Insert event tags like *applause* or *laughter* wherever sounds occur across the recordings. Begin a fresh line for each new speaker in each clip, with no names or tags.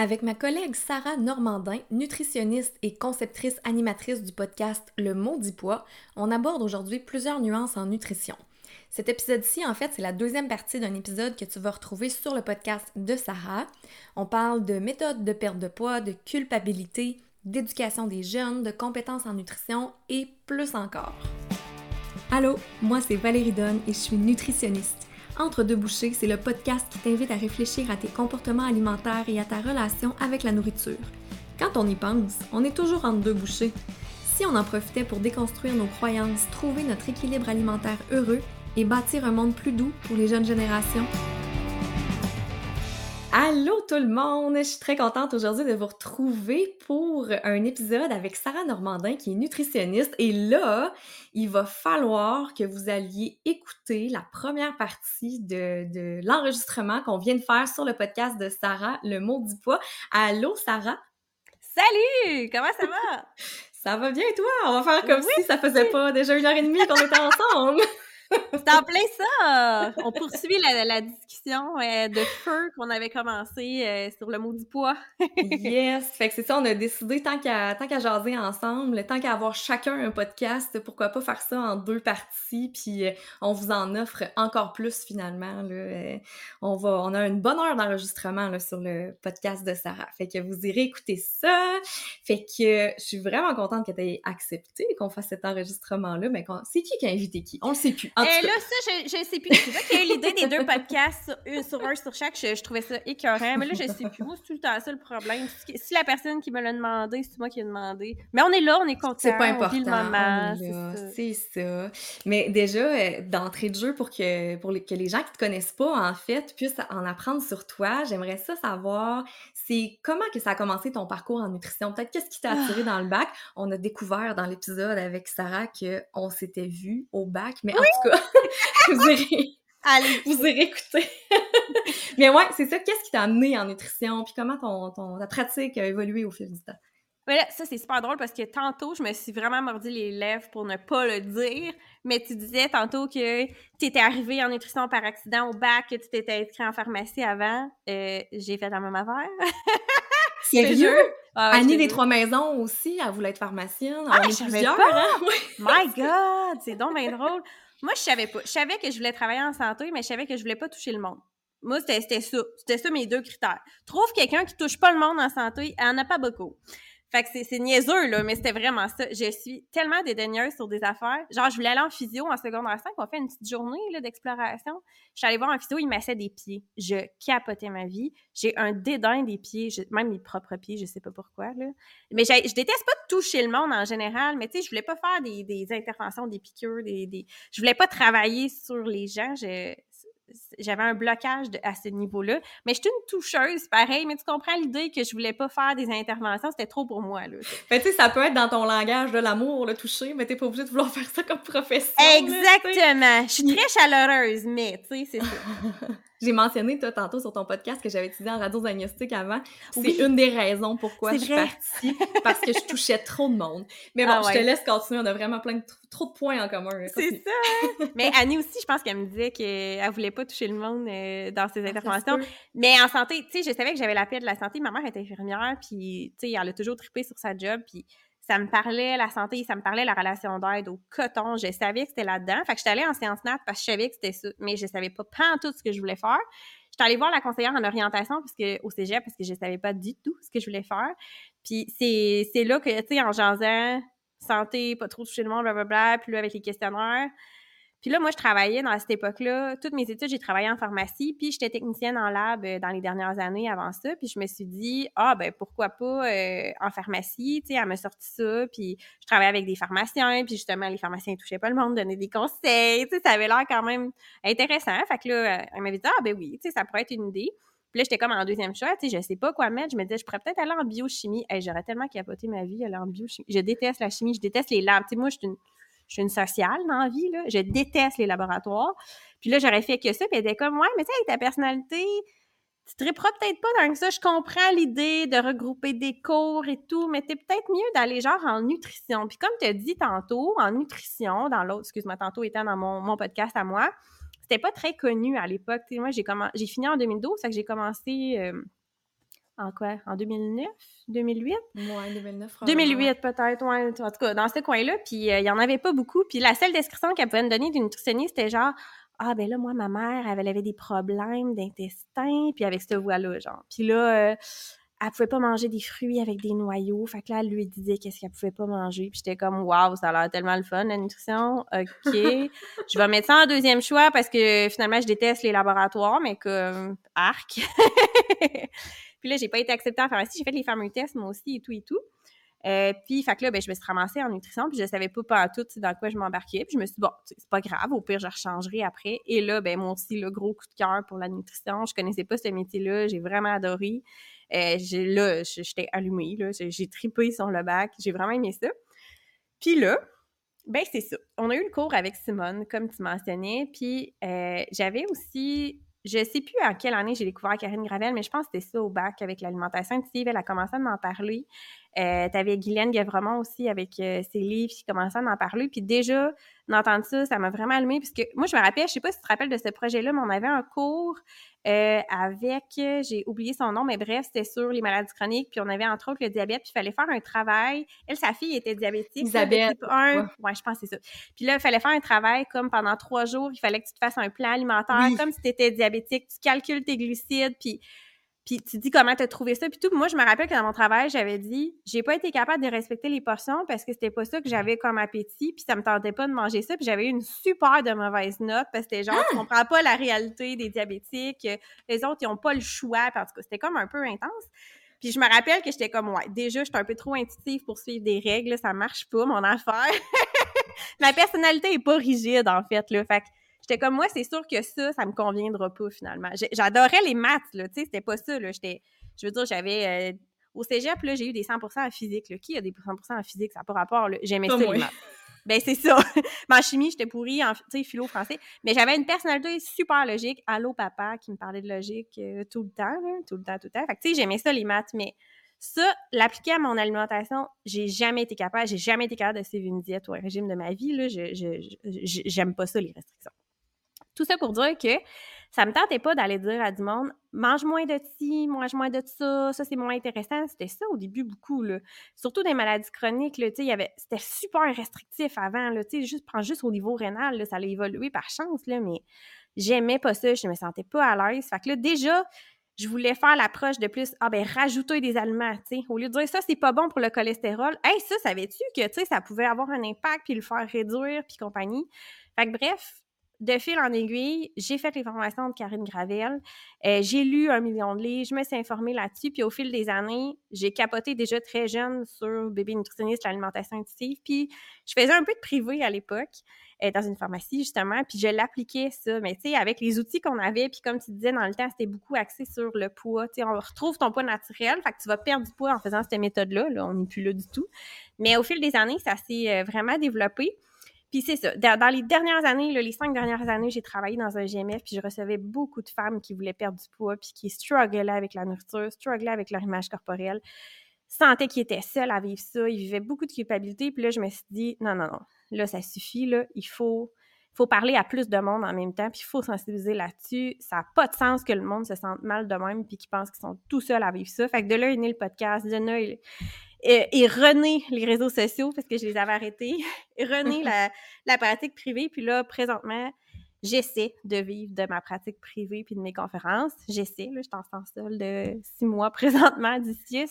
Avec ma collègue Sarah Normandin, nutritionniste et conceptrice animatrice du podcast Le Maudit Poids, on aborde aujourd'hui plusieurs nuances en nutrition. Cet épisode-ci, en fait, c'est la deuxième partie d'un épisode que tu vas retrouver sur le podcast de Sarah. On parle de méthodes de perte de poids, de culpabilité, d'éducation des jeunes, de compétences en nutrition et plus encore. Allô, moi c'est Valérie Donne et je suis nutritionniste. Entre deux bouchées, c'est le podcast qui t'invite à réfléchir à tes comportements alimentaires et à ta relation avec la nourriture. Quand on y pense, on est toujours entre deux bouchées. Si on en profitait pour déconstruire nos croyances, trouver notre équilibre alimentaire heureux et bâtir un monde plus doux pour les jeunes générations, Allô tout le monde! Je suis très contente aujourd'hui de vous retrouver pour un épisode avec Sarah Normandin qui est nutritionniste. Et là, il va falloir que vous alliez écouter la première partie de, l'enregistrement qu'on vient de faire sur le podcast de Sarah, Le mot du poids. Allô Sarah!
Salut! Comment ça va? *laughs*
ça va bien toi? On va faire comme si ça faisait pas déjà une heure et demie qu'on était ensemble! *laughs* *laughs*
C'est en plein ça! On poursuit la, discussion euh, de feu qu'on avait commencé euh, sur le mot du poids. *laughs*
yes! Fait que c'est ça, on a décidé, tant qu'à tant qu'à jaser ensemble, tant qu'à avoir chacun un podcast, pourquoi pas faire ça en deux parties, puis euh, on vous en offre encore plus finalement. Là. on, va, on a une bonne heure d'enregistrement sur le podcast de Sarah. Fait que vous irez écouter ça. Fait que je suis vraiment contente que tu aies accepté qu'on fasse cet enregistrement-là. Mais c'est qui qui a invité qui? On le sait plus.
Et là, ça, je, je sais plus. C'est toi qui as eu l'idée des deux podcasts sur, sur, un sur chaque. Je, trouvais ça écœurant. Mais là, je sais plus. Moi, c'est tout le temps ça le problème. Si la personne qui me l'a demandé, c'est moi qui ai demandé. Mais on est là, on est content.
C'est pas important. C'est ça. Mais déjà, euh, d'entrée de jeu, pour que, pour les, que les gens qui te connaissent pas, en fait, puissent en apprendre sur toi, j'aimerais ça savoir, c'est comment que ça a commencé ton parcours en nutrition? Peut-être qu'est-ce qui t'a attiré dans le bac? On a découvert dans l'épisode avec Sarah qu'on s'était vu au bac, mais en tout cas, *laughs* vous irez, Allez. vous irez écouter. *laughs* Mais ouais, c'est ça. Qu'est-ce qui t'a amené en nutrition? Puis comment ton, ton, ta pratique a évolué au fil du temps?
Voilà, ça, c'est super drôle parce que tantôt, je me suis vraiment mordu les lèvres pour ne pas le dire. Mais tu disais tantôt que tu étais arrivé en nutrition par accident au bac, que tu t'étais inscrit en pharmacie avant. Euh, j'ai fait la même affaire. *laughs*
Sérieux? Ah, Annie des Trois Maisons aussi, elle voulait être pharmacienne.
Ah, je savais pas! Hein? My God! C'est donc bien drôle. Moi, je savais pas. Je savais que je voulais travailler en santé, mais je savais que je voulais pas toucher le monde. Moi, c'était ça. C'était ça mes deux critères. Trouve quelqu'un qui touche pas le monde en santé, elle en a pas beaucoup. Fait que c'est niaiseux, là, mais c'était vraiment ça. Je suis tellement dédaigneuse sur des affaires. Genre, je voulais aller en physio en secondaire 5. On fait une petite journée d'exploration. Je suis allée voir un physio, il m'assait des pieds. Je capotais ma vie. J'ai un dédain des pieds, même mes propres pieds, je sais pas pourquoi. Là. Mais je déteste pas toucher le monde en général, mais tu sais, je voulais pas faire des, des interventions, des piqûres, des, des... Je voulais pas travailler sur les gens. Je j'avais un blocage à ce niveau-là. Mais je suis une toucheuse, pareil, mais tu comprends l'idée que je voulais pas faire des interventions, c'était trop pour moi, là.
Ben, tu sais, ça peut être dans ton langage de l'amour, le toucher, mais t'es pas obligé de vouloir *laughs* faire ça comme profession.
Exactement. je suis très chaleureuse, mais, tu sais, c'est ça. *laughs*
J'ai mentionné, toi, tantôt sur ton podcast que j'avais utilisé en radio-diagnostic avant. C'est une des raisons pourquoi je suis partie, parce que je touchais trop de monde. Mais bon, ah je te laisse continuer. On a vraiment plein de trop de points en commun.
C'est ça! *laughs* Mais Annie aussi, je pense qu'elle me disait qu'elle voulait pas toucher le monde euh, dans ses ah, interventions. Mais en santé, tu sais, je savais que j'avais la paix de la santé. Ma mère était infirmière, puis, tu sais, elle a toujours trippé sur sa job, puis ça me parlait la santé, ça me parlait la relation d'aide au coton. Je savais que c'était là-dedans. Fait que j'étais allée en séance nat parce que je savais que c'était ça, mais je savais pas pas tout ce que je voulais faire. J'étais allée voir la conseillère en orientation parce que, au cégep parce que je savais pas du tout ce que je voulais faire. Puis c'est là que, tu sais, en jasant, santé, pas trop toucher le monde, blablabla, puis là, avec les questionnaires, puis là, moi, je travaillais dans cette époque-là. Toutes mes études, j'ai travaillé en pharmacie, puis j'étais technicienne en lab euh, dans les dernières années avant ça. Puis je me suis dit, ah, ben pourquoi pas euh, en pharmacie, tu sais, elle m'a sorti ça. Puis je travaillais avec des pharmaciens, puis justement, les pharmaciens ne touchaient pas le monde, donnaient des conseils. Tu sais, ça avait l'air quand même intéressant. Fait que là, elle m'avait dit, ah, ben oui, tu sais, ça pourrait être une idée. Puis là, j'étais comme en deuxième choix, tu sais, je sais pas quoi mettre. Je me disais, je pourrais peut-être aller en biochimie. Hey, J'aurais tellement capoté ma vie, aller en biochimie. Je déteste la chimie, je déteste les labs. Tu sais, moi, je suis une je suis une sociale dans la vie, là. Je déteste les laboratoires. Puis là, j'aurais fait que ça, puis elle était comme, ouais, mais tu sais, avec ta personnalité, tu te peut-être pas dans ça. Je comprends l'idée de regrouper des cours et tout, mais t'es peut-être mieux d'aller genre en nutrition. Puis comme tu as dit tantôt, en nutrition, dans l'autre, excuse-moi, tantôt étant dans mon, podcast à moi, c'était pas très connu à l'époque. Moi, j'ai j'ai fini en 2012, ça que j'ai commencé euh, en quoi? En 2009? 2008?
Ouais, 2009.
2008 peut-être, ouais. En tout cas, dans ce coin-là. Puis euh, il y en avait pas beaucoup. Puis la seule description qu'elle pouvait me donner d'une nutritionniste, c'était genre ah ben là moi ma mère elle avait des problèmes d'intestin puis avec cette voix là genre puis là euh, elle pouvait pas manger des fruits avec des noyaux fait que là elle lui disait qu'est-ce qu'elle pouvait pas manger puis j'étais comme waouh ça a l'air tellement le fun la nutrition ok *laughs* je vais mettre ça en deuxième choix parce que finalement je déteste les laboratoires mais comme arc *laughs* puis là j'ai pas été acceptée en pharmacie j'ai fait les fameux tests moi aussi et tout et tout euh, puis, fait que là, ben, je me suis ramassée en nutrition, puis je savais pas pas tout dans quoi je m'embarquais. Puis je me suis dit, bon, c'est pas grave, au pire, je rechangerai après. Et là, ben, moi aussi, le gros coup de cœur pour la nutrition. Je connaissais pas ce métier-là, j'ai vraiment adoré. Euh, là, j'étais allumée, là, j'ai tripé sur le bac, j'ai vraiment aimé ça. Puis là, ben c'est ça. On a eu le cours avec Simone, comme tu mentionnais, puis euh, j'avais aussi je sais plus à quelle année j'ai découvert Karine Gravel, mais je pense que c'était ça au bac avec l'alimentation intuitive. Elle a commencé à m'en parler. Euh, tu avais Guylaine Gavremont aussi avec euh, ses livres qui commençaient à m'en parler. Puis déjà, d'entendre ça, ça m'a vraiment allumé. Puisque moi, je me rappelle, je sais pas si tu te rappelles de ce projet-là, mais on avait un cours euh, avec, j'ai oublié son nom, mais bref, c'était sur les maladies chroniques. Puis on avait entre autres le diabète. Puis il fallait faire un travail. Elle, sa fille était diabétique.
Isabelle.
Type 1. Ouais. je pense que c'est ça. Puis là, il fallait faire un travail comme pendant trois jours. Il fallait que tu te fasses un plan alimentaire comme si tu étais diabétique. Tu calcules tes glucides. Puis puis tu dis comment t'as trouvé ça, puis tout. Moi, je me rappelle que dans mon travail, j'avais dit, j'ai pas été capable de respecter les portions parce que c'était pas ça que j'avais comme appétit, puis ça me tentait pas de manger ça, puis j'avais eu une super de mauvaise note parce que c'était genre, tu ah! comprends pas la réalité des diabétiques, les autres, ils ont pas le choix, parce que c'était comme un peu intense. Puis je me rappelle que j'étais comme, ouais, déjà, j'étais un peu trop intuitive pour suivre des règles, ça marche pas, mon affaire. *laughs* Ma personnalité est pas rigide, en fait, là. Fait que J'étais comme, moi, c'est sûr que ça, ça me conviendra pas, finalement. J'adorais les maths, là, tu sais, c'était pas ça, là. J'étais, je veux dire, j'avais... Euh, au cégep, là, j'ai eu des 100% en physique, là. Qui a des 100% en physique? Ça n'a pas rapport, J'aimais ça, les maths. Ben, c'est ça. *laughs* en chimie, j'étais pourrie, en, tu sais, philo français. Mais j'avais une personnalité super logique. Allô, papa, qui me parlait de logique euh, tout le temps, tout le temps, tout le temps. Fait que, tu sais, j'aimais ça, les maths, mais ça, l'appliquer à mon alimentation, j'ai jamais été capable, j'ai jamais été capable de suivre une diète ou un régime de ma vie, là. Je, j'aime pas ça, les restrictions. Tout ça pour dire que ça me tentait pas d'aller dire à du monde mange moins de ci, mange moins de ça, ça c'est moins intéressant. C'était ça au début beaucoup là. Surtout des maladies chroniques là, c'était super restrictif avant là, juste prends juste au niveau rénal ça allait évoluer par chance là, mais j'aimais pas ça, je me sentais pas à l'aise. Fait que là déjà je voulais faire l'approche de plus, ah ben, rajouter des aliments, tu sais. Au lieu de dire ça, c'est pas bon pour le cholestérol. Hey, ça, savais-tu que, tu ça pouvait avoir un impact puis le faire réduire puis compagnie? Fait que bref, de fil en aiguille, j'ai fait les formations de Karine Gravel. Euh, j'ai lu un million de livres, je me suis informée là-dessus. Puis au fil des années, j'ai capoté déjà très jeune sur bébé nutritionniste, l'alimentation intuitive. Puis je faisais un peu de privé à l'époque, euh, dans une pharmacie justement. Puis je l'appliquais ça. Mais tu sais, avec les outils qu'on avait, puis comme tu disais dans le temps, c'était beaucoup axé sur le poids. Tu sais, on retrouve ton poids naturel, fait que tu vas perdre du poids en faisant cette méthode-là. Là, on n'est plus là du tout. Mais au fil des années, ça s'est euh, vraiment développé. Puis c'est ça. Dans les dernières années, les cinq dernières années, j'ai travaillé dans un GMF, puis je recevais beaucoup de femmes qui voulaient perdre du poids, puis qui strugglaient avec la nourriture, strugglaient avec leur image corporelle, sentaient qu'ils étaient seuls à vivre ça, ils vivaient beaucoup de culpabilité. Puis là, je me suis dit, non, non, non, là, ça suffit, là, il faut, faut parler à plus de monde en même temps, puis il faut sensibiliser là-dessus. Ça n'a pas de sens que le monde se sente mal de même, puis qu'ils pensent qu'ils sont tout seuls à vivre ça. Fait que de là est né le podcast, de là et, rené les réseaux sociaux parce que je les avais arrêtés, *laughs* et rené la, pratique privée. Puis là, présentement, j'essaie de vivre de ma pratique privée puis de mes conférences. J'essaie, là, je t'en sens seule de six mois *laughs* présentement d'ici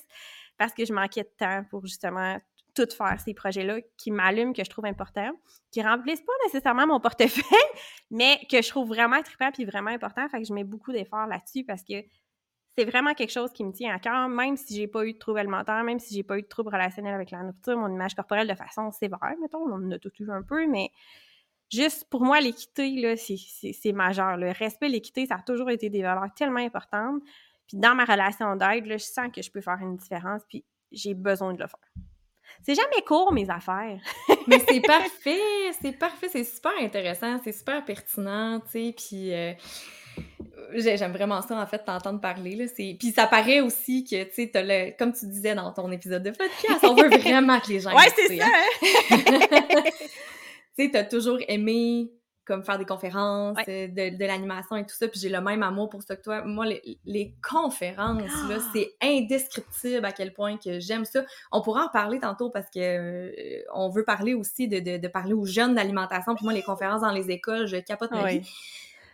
parce que je manquais de temps pour justement tout faire ces projets-là qui m'allument, que je trouve importants, qui remplissent pas nécessairement mon portefeuille, *laughs* mais que je trouve vraiment trippant puis vraiment important. Fait que je mets beaucoup d'efforts là-dessus parce que c'est vraiment quelque chose qui me tient à cœur, même si j'ai pas eu de trouble alimentaire, même si j'ai pas eu de trouble relationnel avec la nourriture, mon image corporelle de façon sévère, mettons, on en a tout eu un peu, mais juste pour moi, l'équité, c'est majeur. Le respect, l'équité, ça a toujours été des valeurs tellement importantes. Puis dans ma relation d'aide, je sens que je peux faire une différence, puis j'ai besoin de le faire. C'est jamais court, mes affaires. *laughs*
Mais c'est parfait, c'est parfait, c'est super intéressant, c'est super pertinent, tu sais, puis... Euh, J'aime vraiment ça, en fait, t'entendre parler. Là. Puis ça paraît aussi que, tu sais, le... comme tu disais dans ton épisode de podcast, on veut vraiment que les gens
Ouais, c'est ça! Hein? *laughs*
tu sais, t'as toujours aimé comme faire des conférences, euh, de, l'animation et tout ça, puis j'ai le même amour pour ça que toi. Moi, les, conférences, là, ah! c'est indescriptible à quel point que j'aime ça. On pourra en parler tantôt parce que euh, on veut parler aussi de, de, parler aux jeunes d'alimentation, puis moi, les conférences dans les écoles, je capote ma vie.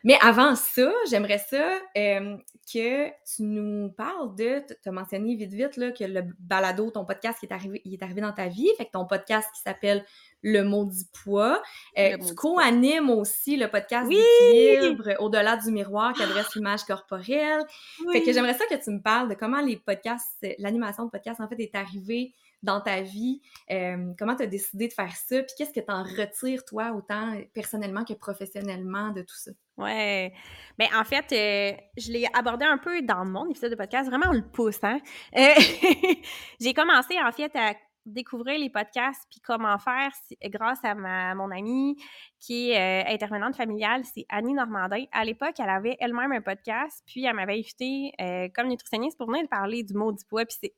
Mais avant ça, j'aimerais ça euh, que tu nous parles de, tu as mentionné vite vite là, que le balado, ton podcast qui est arrivé, il est arrivé dans ta vie, fait que ton podcast qui s'appelle Le Maudit Poids. Euh, tu co-animes aussi le podcast oui! d'équilibre Au-delà du miroir qui adresse l'image corporelle. Fait que j'aimerais ça que tu me parles de comment les podcasts, l'animation de podcast en fait est arrivée dans ta vie? Euh, comment tu as décidé de faire ça? Puis qu'est-ce que tu en retires, toi, autant personnellement que professionnellement de tout ça?
Ouais. Bien, en fait, euh, je l'ai abordé un peu dans mon épisode de podcast, vraiment en le poussant. Euh, *laughs* j'ai commencé, en fait, à découvrir les podcasts puis comment faire grâce à ma, mon amie qui est intervenante familiale, c'est Annie Normandin. À l'époque, elle avait elle-même un podcast, puis elle m'avait invité comme nutritionniste pour venir parler du mot du poids. Puis c'est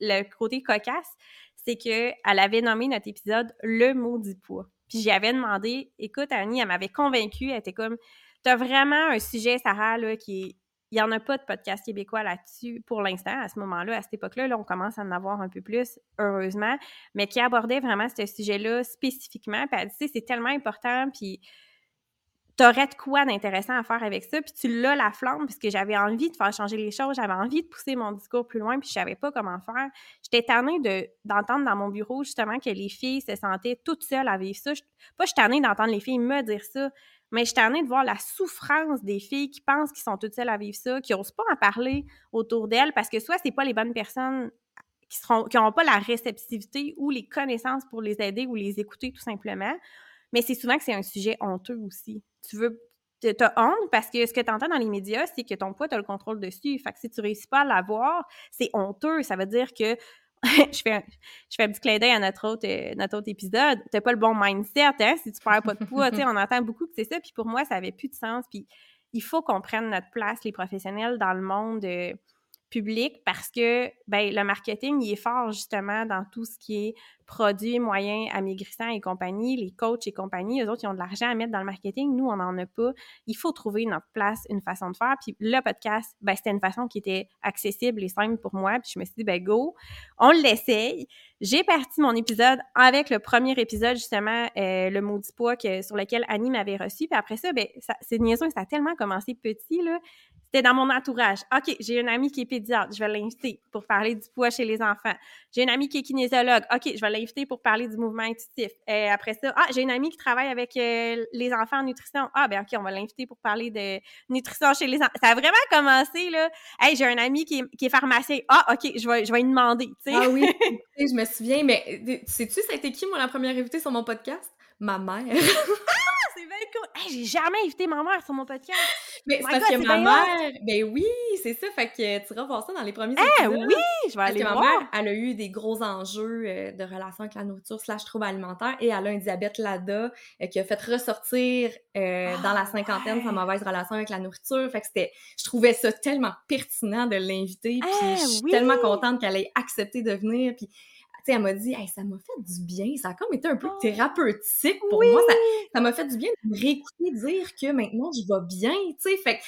le côté cocasse, c'est qu'elle avait nommé notre épisode Le maudit poids. Puis j'y avais demandé, écoute, Annie, elle m'avait convaincue, elle était comme, t'as vraiment un sujet, Sarah, là, qui est. Il n'y en a pas de podcast québécois là-dessus pour l'instant, à ce moment-là, à cette époque-là. Là, on commence à en avoir un peu plus, heureusement, mais qui abordait vraiment ce sujet-là spécifiquement. Puis elle dit, c'est tellement important, puis t'aurais de quoi d'intéressant à faire avec ça, puis tu l'as la flamme, puisque j'avais envie de faire changer les choses, j'avais envie de pousser mon discours plus loin, puis je savais pas comment faire. J'étais tannée de, d'entendre dans mon bureau, justement, que les filles se sentaient toutes seules à vivre ça. Pas je suis tannée d'entendre les filles me dire ça, mais je suis tannée de voir la souffrance des filles qui pensent qu'ils sont toutes seules à vivre ça, qui n'osent pas en parler autour d'elles, parce que soit c'est pas les bonnes personnes qui seront qui n'auront pas la réceptivité ou les connaissances pour les aider ou les écouter tout simplement, mais c'est souvent que c'est un sujet honteux aussi. Tu veux t'as honte parce que ce que tu entends dans les médias, c'est que ton poids, tu as le contrôle dessus. Fait que si tu réussis pas à l'avoir, c'est honteux. Ça veut dire que *laughs* je, fais un, je fais un petit clin d'œil à notre autre, euh, notre autre épisode. T'as pas le bon mindset, hein, si tu perds pas de poids. on entend beaucoup que c'est ça. Puis pour moi, ça avait plus de sens. Puis il faut qu'on prenne notre place, les professionnels, dans le monde. Euh, public parce que ben, le marketing, il est fort justement dans tout ce qui est produits, moyens amaigrissants et compagnie, les coachs et compagnie, eux autres, ils ont de l'argent à mettre dans le marketing, nous, on n'en a pas. Il faut trouver notre place, une façon de faire. Puis le podcast, ben, c'était une façon qui était accessible et simple pour moi. Puis je me suis dit, ben go, on l'essaye. J'ai parti mon épisode avec le premier épisode, justement, euh, le maudit poids que, sur lequel Annie m'avait reçu. Puis après ça, ben, ça, c'est ça a tellement commencé petit, là. C'était dans mon entourage. OK, j'ai une amie qui est pédiatre, je vais l'inviter pour parler du poids chez les enfants. J'ai une amie qui est kinésiologue. OK, je vais l'inviter pour parler du mouvement intuitif. Et après ça, ah, j'ai une amie qui travaille avec euh, les enfants en nutrition. Ah, ben OK, on va l'inviter pour parler de nutrition chez les enfants. Ça a vraiment commencé, là. Hey, j'ai un ami qui est, pharmacien. Ah, OK, je vais, je vais lui demander,
Ah oui, *laughs* je me souviens, mais euh, sais-tu, ça a été qui, moi, la première invitée sur mon podcast? Ma mère. *laughs*
c'est bien cool. j'ai jamais invité ma mère sur mon podcast.
Mais c'est parce que ma mère, ben oui, c'est ça. Fait que tu vas voir ça dans les premiers eh
épisodes. oui, je vais aller
voir. ma mère, elle a eu des gros enjeux euh, de relation avec la nourriture slash trouble alimentaire et elle a un diabète LADA euh, qui a fait ressortir euh, dans la ah, cinquantaine sa mauvaise relation avec la nourriture. Fait que c'était, je trouvais ça tellement pertinent de l'inviter. Puis eh je suis tellement contente qu'elle ait accepté de venir. Puis elle m'a dit, hey, ça m'a fait du bien. Ça a comme été un peu oh. thérapeutique pour moi. Ça m'a fait du bien de me réécouter dire que maintenant, je vais bien, tu sais. Fait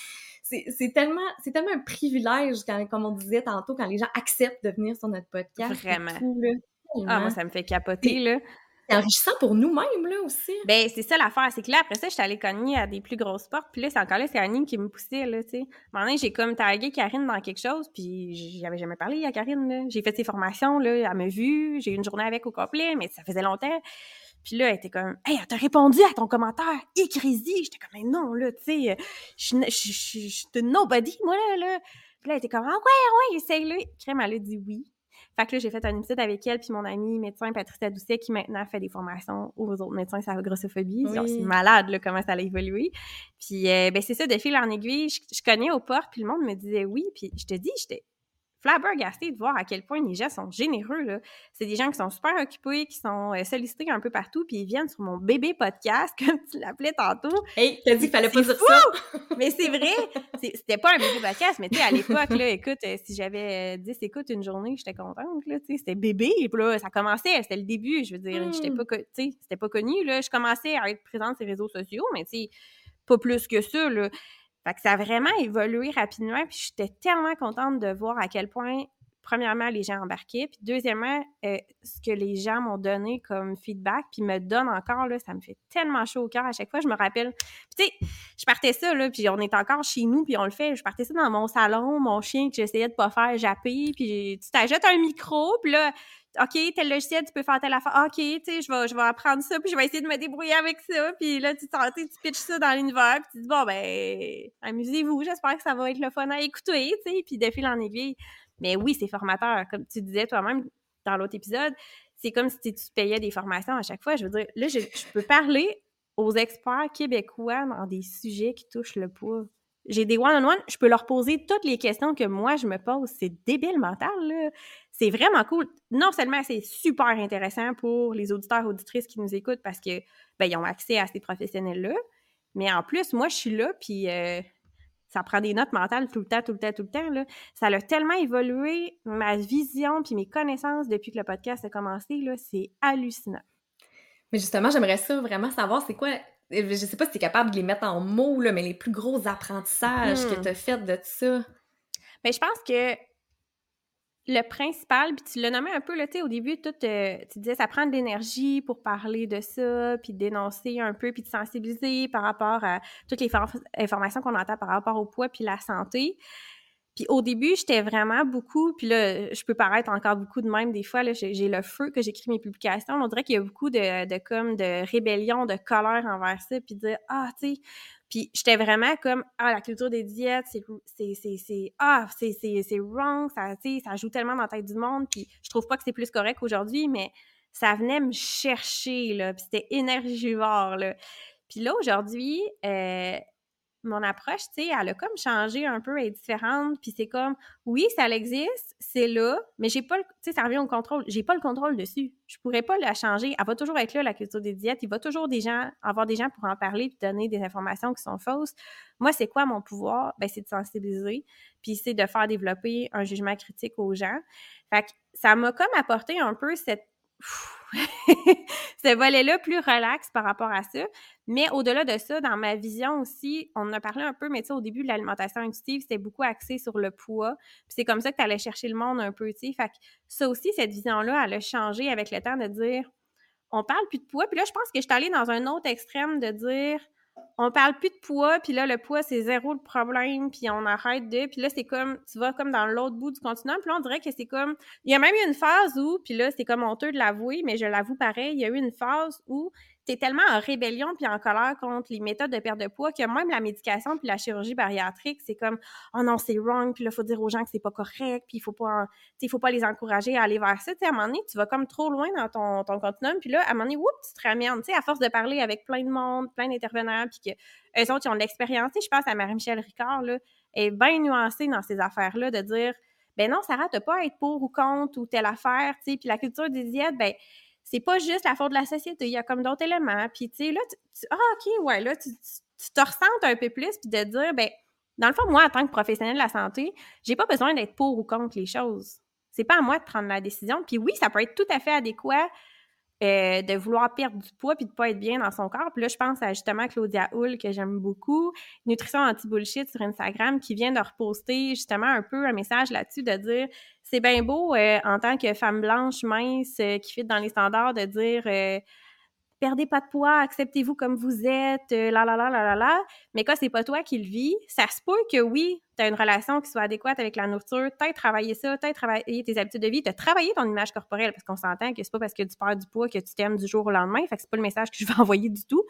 c'est tellement, c'est tellement un privilège, quand, comme on disait tantôt, quand les gens acceptent de venir sur notre podcast.
Vraiment. ah, moi, ça me fait capoter, là.
C'est enrichissant pour nous-mêmes, là, aussi.
Ben, c'est ça l'affaire. C'est que là, après ça, j'étais allée cogner à des plus grosses portes. Puis là, c'est encore là, c'est Annie qui me poussait, là, tu sais. Moment j'ai comme tagué Karine dans quelque chose, puis j'avais jamais parlé à Karine, là. J'ai fait ses formations, là, elle m'a vu. J'ai eu une journée avec au complet, mais ça faisait longtemps. Puis là, elle était comme, hey, elle t'a répondu à ton commentaire, écris-y. J'étais comme, mais non, là, tu sais, je suis nobody, moi, là, là. Puis là, elle était comme, ah ouais, ouais, essaye-le. Crème, elle a dit oui. Fait que là, j'ai fait un épisode avec elle, puis mon amie médecin Patricia Doucet, qui maintenant fait des formations aux autres médecins sur la grossophobie. C'est malade, là, comment ça a évolué. Puis, euh, ben, c'est ça, de fil en aiguille, je, je cognais aux portes, puis le monde me disait oui, puis je te dis, j'étais flabbergastée de voir à quel point les gens sont généreux. Là. C'est des gens qui sont super occupés, qui sont euh, sollicités un peu partout, puis ils viennent sur mon bébé podcast, *laughs* comme tu l'appelais tantôt.
Hey, t'as dit qu'il fallait pas dire ça! *laughs*
mais c'est vrai! C'était pas un bébé podcast, mais tu sais, à l'époque, là, écoute, euh, si j'avais 10 écoutes une journée, j'étais contente, là, tu sais, c'était bébé, puis là, ça commençait, c'était le début, je veux dire, j'étais hmm. pas, tu sais, c'était pas connu, là, je commençais à être présente sur les réseaux sociaux, mais tu sais, pas plus que ça, là. Fait que ça a vraiment évolué rapidement, puis j'étais tellement contente de voir à quel point, premièrement, les gens embarquaient, puis deuxièmement, euh, ce que les gens m'ont donné comme feedback, puis me donnent encore, là, ça me fait tellement chaud au cœur à chaque fois, je me rappelle. tu sais, je partais ça, là, puis on est encore chez nous, puis on le fait, je partais ça dans mon salon, mon chien que j'essayais de pas faire japper, puis tu t'ajoutes un micro, puis là, OK, tel logiciel, tu peux faire telle affaire. OK, tu sais, je vais, je vais apprendre ça, puis je vais essayer de me débrouiller avec ça. Puis là, tu, tu pitches ça dans l'univers, puis tu dis, bon, ben, amusez-vous, j'espère que ça va être le fun à écouter, tu sais, puis de fil en aiguille. Mais oui, c'est formateur. Comme tu disais toi-même dans l'autre épisode, c'est comme si tu payais des formations à chaque fois. Je veux dire, là, je, peux parler aux experts québécois dans des sujets qui touchent le poids j'ai des one-on-one, je peux leur poser toutes les questions que moi je me pose. C'est débile mental, là. C'est vraiment cool. Non seulement c'est super intéressant pour les auditeurs auditrices qui nous écoutent parce que ben, ils ont accès à ces professionnels-là, mais en plus, moi, je suis là, puis euh, ça prend des notes mentales tout le temps, tout le temps, tout le temps. Là. Ça a tellement évolué, ma vision puis mes connaissances depuis que le podcast a commencé, là, c'est hallucinant.
Mais justement, j'aimerais ça vraiment savoir, c'est quoi je sais pas si tu es capable de les mettre en mots, là, mais les plus gros apprentissages que hmm. tu as fait de ça.
Mais ben, je pense que le principal, puis tu l'as nommé un peu, là, au début, tout, euh, tu disais, ça prend de l'énergie pour parler de ça, puis dénoncer un peu, puis de sensibiliser par rapport à toutes les informations qu'on entend par rapport au poids puis la santé. Puis au début, j'étais vraiment beaucoup, puis là, je peux paraître encore beaucoup de même des fois, là, j'ai le feu que j'écris mes publications. On dirait qu'il y a beaucoup de, de, comme de rébellion, de colère envers ça, puis de ah, tu sais. Puis j'étais vraiment comme ah, la culture des diètes, c'est c'est ah, c'est c'est wrong, ça tu ça joue tellement dans la tête du monde, puis je trouve pas que c'est plus correct aujourd'hui, mais ça venait me chercher là, puis c'était énergivore là. Puis là aujourd'hui, euh, mon approche, tu sais, elle a comme changé un peu, elle est différente, puis c'est comme, oui, ça existe, c'est là, mais j'ai pas, tu sais, ça revient au contrôle, j'ai pas le contrôle dessus. Je pourrais pas la changer. Elle va toujours être là, la culture des diètes. Il va toujours des gens, avoir des gens pour en parler puis donner des informations qui sont fausses. Moi, c'est quoi mon pouvoir? Ben, c'est de sensibiliser, puis c'est de faire développer un jugement critique aux gens. Fait que ça m'a comme apporté un peu cette *laughs* ce volet-là plus relax par rapport à ça. Mais au-delà de ça, dans ma vision aussi, on en a parlé un peu, mais tu sais, au début de l'alimentation intuitive, c'était beaucoup axé sur le poids. Puis c'est comme ça que tu allais chercher le monde un peu, tu sais. Fait que ça aussi, cette vision-là, elle a changé avec le temps de dire, on parle plus de poids. Puis là, je pense que je suis allée dans un autre extrême de dire, on parle plus de poids, puis là, le poids, c'est zéro le problème, puis on arrête de... Puis là, c'est comme, tu vas comme dans l'autre bout du continent, puis là, on dirait que c'est comme... Il y a même eu une phase où, puis là, c'est comme honteux de l'avouer, mais je l'avoue pareil, il y a eu une phase où tu tellement en rébellion puis en colère contre les méthodes de perte de poids que même la médication puis la chirurgie bariatrique, c'est comme oh non, c'est wrong, puis là faut dire aux gens que c'est pas correct, puis il faut pas il faut pas les encourager à aller vers ça, tu à un moment donné, tu vas comme trop loin dans ton, ton continuum, puis là à un moment donné, oups, tu te ramènes, tu sais à force de parler avec plein de monde, plein d'intervenants puis que eux autres ils ont de l'expérience, je pense à Marie-Michel Ricard là, est bien nuancée dans ces affaires-là de dire ben non, Sarah, t'as pas à être pour ou contre ou telle affaire, tu puis la culture des diètes, ben c'est pas juste la faute de la société, il y a comme d'autres éléments. Puis, tu sais, là, tu, ah, OK, ouais, là, tu, te ressentes un peu plus, puis de dire, ben dans le fond, moi, en tant que professionnel de la santé, j'ai pas besoin d'être pour ou contre les choses. C'est pas à moi de prendre la décision. Puis oui, ça peut être tout à fait adéquat euh, de vouloir perdre du poids puis de pas être bien dans son corps. Puis là, je pense à justement Claudia Hull, que j'aime beaucoup, Nutrition Anti-Bullshit sur Instagram, qui vient de reposter justement un peu un message là-dessus de dire c'est bien beau euh, en tant que femme blanche, mince, euh, qui fit dans les standards, de dire perdez pas de poids, acceptez-vous comme vous êtes, la la la la la la. Mais quand c'est pas toi qui le vis, ça se peut que oui, tu as une relation qui soit adéquate avec la nourriture, tu as travaillé ça, tu as travaillé tes habitudes de vie, tu as travaillé ton image corporelle, parce qu'on s'entend que c'est pas parce que tu perds du poids que tu t'aimes du jour au lendemain, fait que c'est pas le message que je vais *laughs* envoyer du tout.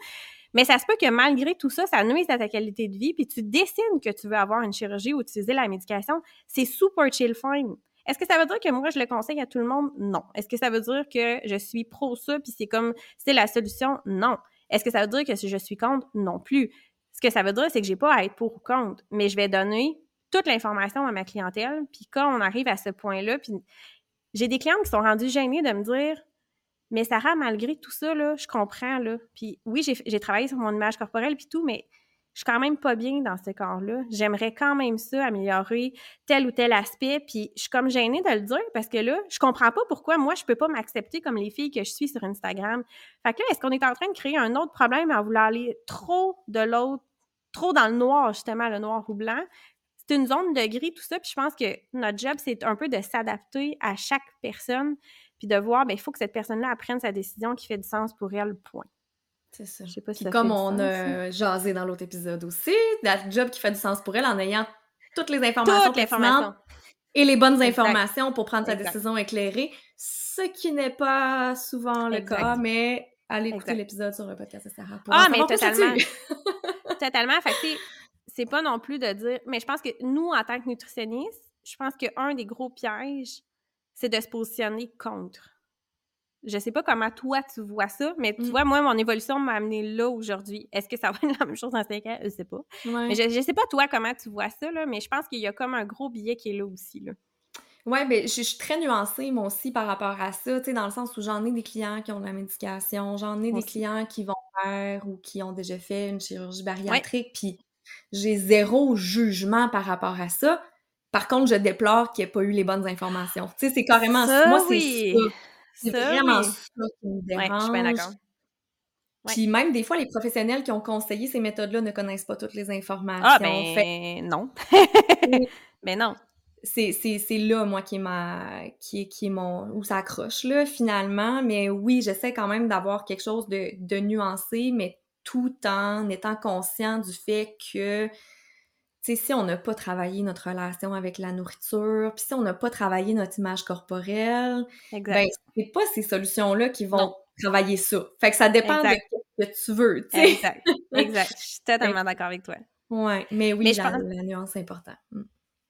Mais ça se peut que malgré tout ça, ça nuise à ta qualité de vie, puis tu décides que tu veux avoir une chirurgie ou utiliser la médication, c'est super chill fine. Est-ce que ça veut dire que moi, je le conseille à tout le monde? Non. Est-ce que ça veut dire que je suis pro ça, puis c'est comme, c'est la solution? Non. Est-ce que ça veut dire que je suis contre? Non plus. Ce que ça veut dire, c'est que j'ai pas à être pour ou contre, mais je vais donner toute l'information à ma clientèle. Puis quand on arrive à ce point-là, puis j'ai des clientes qui sont rendues gênées de me dire Mais Sarah, malgré tout ça, là, je comprends. Là. Puis oui, j'ai travaillé sur mon image corporelle, puis tout, mais je suis quand même pas bien dans ce corps-là. J'aimerais quand même ça, améliorer tel ou tel aspect. Puis je suis comme gênée de le dire parce que là, je comprends pas pourquoi moi, je peux pas m'accepter comme les filles que je suis sur Instagram. Fait que là, est-ce qu'on est en train de créer un autre problème à vouloir aller trop de l'autre, trop dans le noir, justement, le noir ou blanc? C'est une zone de gris, tout ça. Puis je pense que notre job, c'est un peu de s'adapter à chaque personne puis de voir, bien, il faut que cette personne-là apprenne sa décision qui fait du sens pour elle, point.
C'est ça. Je sais pas si comme on a jasé dans l'autre épisode aussi, la job qui fait du sens pour elle en ayant toutes les informations, toutes et les bonnes informations pour prendre sa décision éclairée, ce qui n'est pas souvent le cas, mais allez écouter l'épisode sur le podcast de Sarah
pour Ah, mais totalement. *laughs* totalement. Fait c'est pas non plus de dire. Mais je pense que nous, en tant que nutritionnistes, je pense qu'un des gros pièges, c'est de se positionner contre. Je sais pas comment toi tu vois ça, mais tu mm. vois, moi, mon évolution m'a amené là aujourd'hui. Est-ce que ça va être la même chose dans 5 ans? Je sais pas. Mais je, je sais pas toi comment tu vois ça, là, mais je pense qu'il y a comme un gros billet qui est là aussi. Là.
Oui, ben, je, suis très nuancée, moi aussi, par rapport à ça, tu sais, dans le sens où j'en ai des clients qui ont de la médication, j'en ai des clients qui vont faire ou qui ont déjà fait une chirurgie bariatrique, puis j'ai zéro jugement par rapport à ça. Par contre, je déplore qu'il n'y ait pas eu les bonnes informations. Tu sais, c'est carrément ça. Moi, c'est ça. C'est vraiment ça qui me dérange. je suis bien d'accord. Puis même des fois, les professionnels qui ont conseillé ces méthodes-là ne connaissent pas toutes les informations.
Ah ben fait... non. Mais *laughs* non.
C'est là, moi, qui est ma. qui est, qui est mon. où ça accroche, là, finalement. Mais oui, j'essaie quand même d'avoir quelque chose de, de nuancé, mais tout en étant conscient du fait que sais, si on n'a pas travaillé notre relation avec la nourriture, puis si on n'a pas travaillé notre image corporelle, ben, c'est pas ces solutions-là qui vont travailler ça. Fait que ça dépend de ce que tu veux, tu sais.
Exact, exact. Je suis *laughs* totalement d'accord avec toi.
Ouais, mais oui, la, nuance est importante.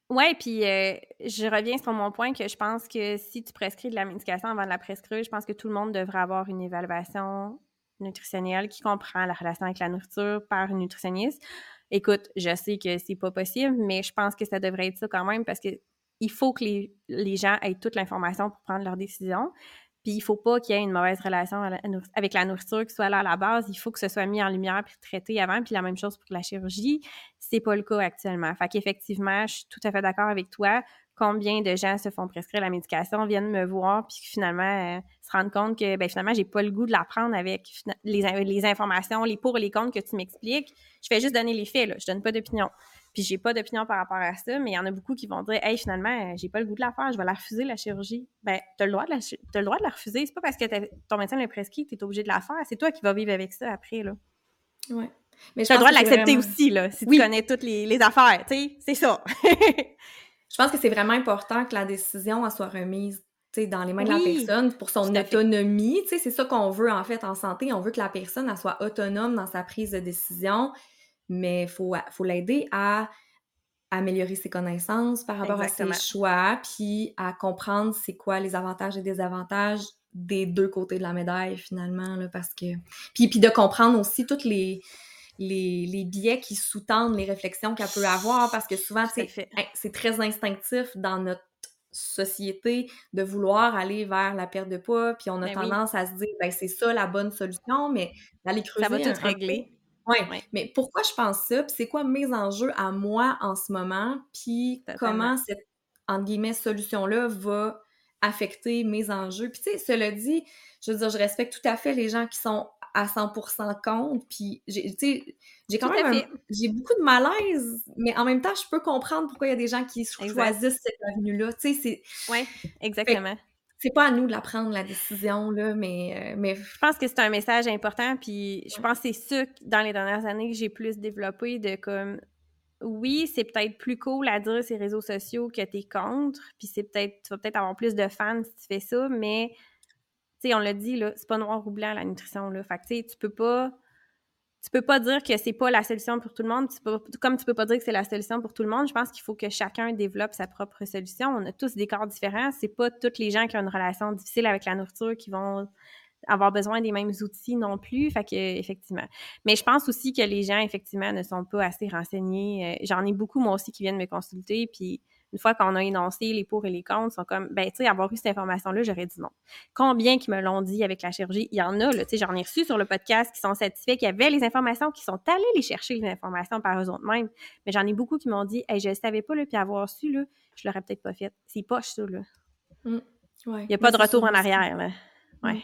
Oui, puis euh, je reviens sur mon point que je pense que si tu prescris de la médication avant de la prescrire, je pense que tout le monde devrait avoir une évaluation nutritionnelle qui comprend la relation avec la nourriture par une nutritionniste. Écoute, je sais que c'est pas possible, mais je pense que ça devrait être ça quand même parce que il faut que les, les gens aient toute l'information pour prendre leurs décisions. Puis il faut pas qu'il y ait une mauvaise relation avec la nourriture qui soit là à la base. Il faut que ce soit mis en lumière puis traité avant. Puis la même chose pour la chirurgie. C'est pas le cas actuellement. Fait qu'effectivement, je suis tout à fait d'accord avec toi combien de gens se font prescrire la médication, viennent me voir, puis finalement euh, se rendent compte que ben, finalement, j'ai pas le goût de la prendre avec les, les, informations, les pour et les contre que tu m'expliques. Je fais juste donner les faits, là. je donne pas d'opinion. Puis j'ai pas d'opinion par rapport à ça, mais il y en a beaucoup qui vont dire Hey, finalement, j'ai pas le goût de la faire, je vais la refuser, la chirurgie. Ben, t'as le droit de la, as le droit de la refuser. C'est pas parce que ton médecin l'a prescrit t'es obligé de la faire. C'est toi qui vas vivre avec ça après, là.
Ouais.
Mais tu as le droit de l'accepter aussi, là, si tu connais toutes les, les affaires, tu sais, c'est ça.
Je pense que c'est vraiment important que la décision soit remise dans les mains de la personne pour son autonomie. C'est ça qu'on veut en fait en santé. On veut que la personne elle soit autonome dans sa prise de décision, mais il faut, faut l'aider à améliorer ses connaissances par rapport à ses choix, puis à comprendre c'est quoi les avantages et désavantages des deux côtés de la médaille finalement, là, parce que... Puis, puis de comprendre aussi toutes les les, les biais qui sous-tendent les réflexions qu'elle peut avoir parce que souvent, c'est très instinctif dans notre société de vouloir aller vers la perte de poids, puis on a ben tendance à se dire, ben c'est ça la bonne solution, mais d'aller creuser.
Ça va tout régler.
Oui, ouais. mais pourquoi je pense ça, puis c'est quoi mes enjeux à moi en ce moment, puis comment cette, entre guillemets, solution-là va affecter mes enjeux? Puis tu sais, cela dit, je veux dire, je respecte tout à fait les gens qui sont à 100% compte. Puis, j'ai, j'ai quand même j'ai beaucoup de malaise, mais en même temps, je peux comprendre pourquoi il y a des gens qui choisissent cette avenue-là. Tu sais, c'est...
Oui, exactement.
c'est pas à nous de la prendre, la décision, là, mais... Euh, mais...
Je pense que c'est un message important, puis je pense que c'est ça, dans les dernières années, que j'ai plus développé, de comme... Oui, c'est peut-être plus cool à dire ces réseaux sociaux que t'es contre, puis c'est peut-être... Tu vas peut-être avoir plus de fans si tu fais ça, mais sais, on l'a dit, là, c'est pas noir ou blanc la nutrition, là. Fait que, tu peux pas... Tu peux pas dire que c'est pas la solution pour tout le monde, comme tu peux pas dire que c'est la solution pour tout le monde. Je pense qu'il faut que chacun développe sa propre solution. On a tous des corps différents. C'est pas toutes les gens qui ont une relation difficile avec la nourriture qui vont avoir besoin des mêmes outils non plus. Effectivement. Mais je pense aussi que les gens, effectivement, ne sont pas assez renseignés. Euh, j'en ai beaucoup, moi aussi, qui viennent me consulter, puis une fois qu'on a énoncé les pour et les contre, sont comme, ben, tu sais, avoir eu cette information-là, j'aurais dit non. Combien qui me l'ont dit avec la chirurgie? Il y en a, là, tu sais, j'en ai reçu sur le podcast qui sont satisfaits, qui avaient les informations, qui sont allés les chercher, les informations par eux autres mêmes. Mais j'en ai beaucoup qui m'ont dit, hey, je savais pas, là, puis avoir su, là, je l'aurais peut-être pas fait. C'est poche, ça, là. Mmh. Il n'y a pas de retour en arrière, là. Ouais. Mmh.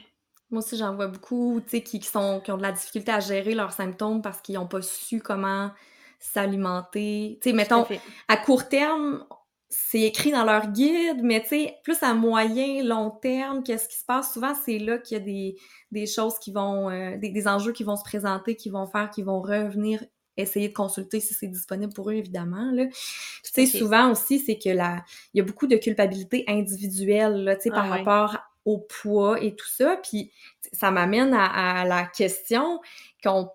Moi aussi, j'en vois beaucoup, tu sais, qui, sont, qui ont de la difficulté à gérer leurs symptômes parce qu'ils n'ont pas su comment s'alimenter. Tu sais, mettons, à court terme, c'est écrit dans leur guide, mais tu sais, plus à moyen, long terme, qu'est-ce qui se passe? Souvent, c'est là qu'il y a des, des choses qui vont, euh, des, enjeux qui vont se présenter, qui vont faire, qui vont revenir essayer de consulter si c'est disponible pour eux, évidemment. Là. Tu sais, souvent aussi, c'est que la, il y a beaucoup de culpabilité individuelle, là, tu sais, par ah rapport au poids et tout ça. Puis ça m'amène à, la question qu'on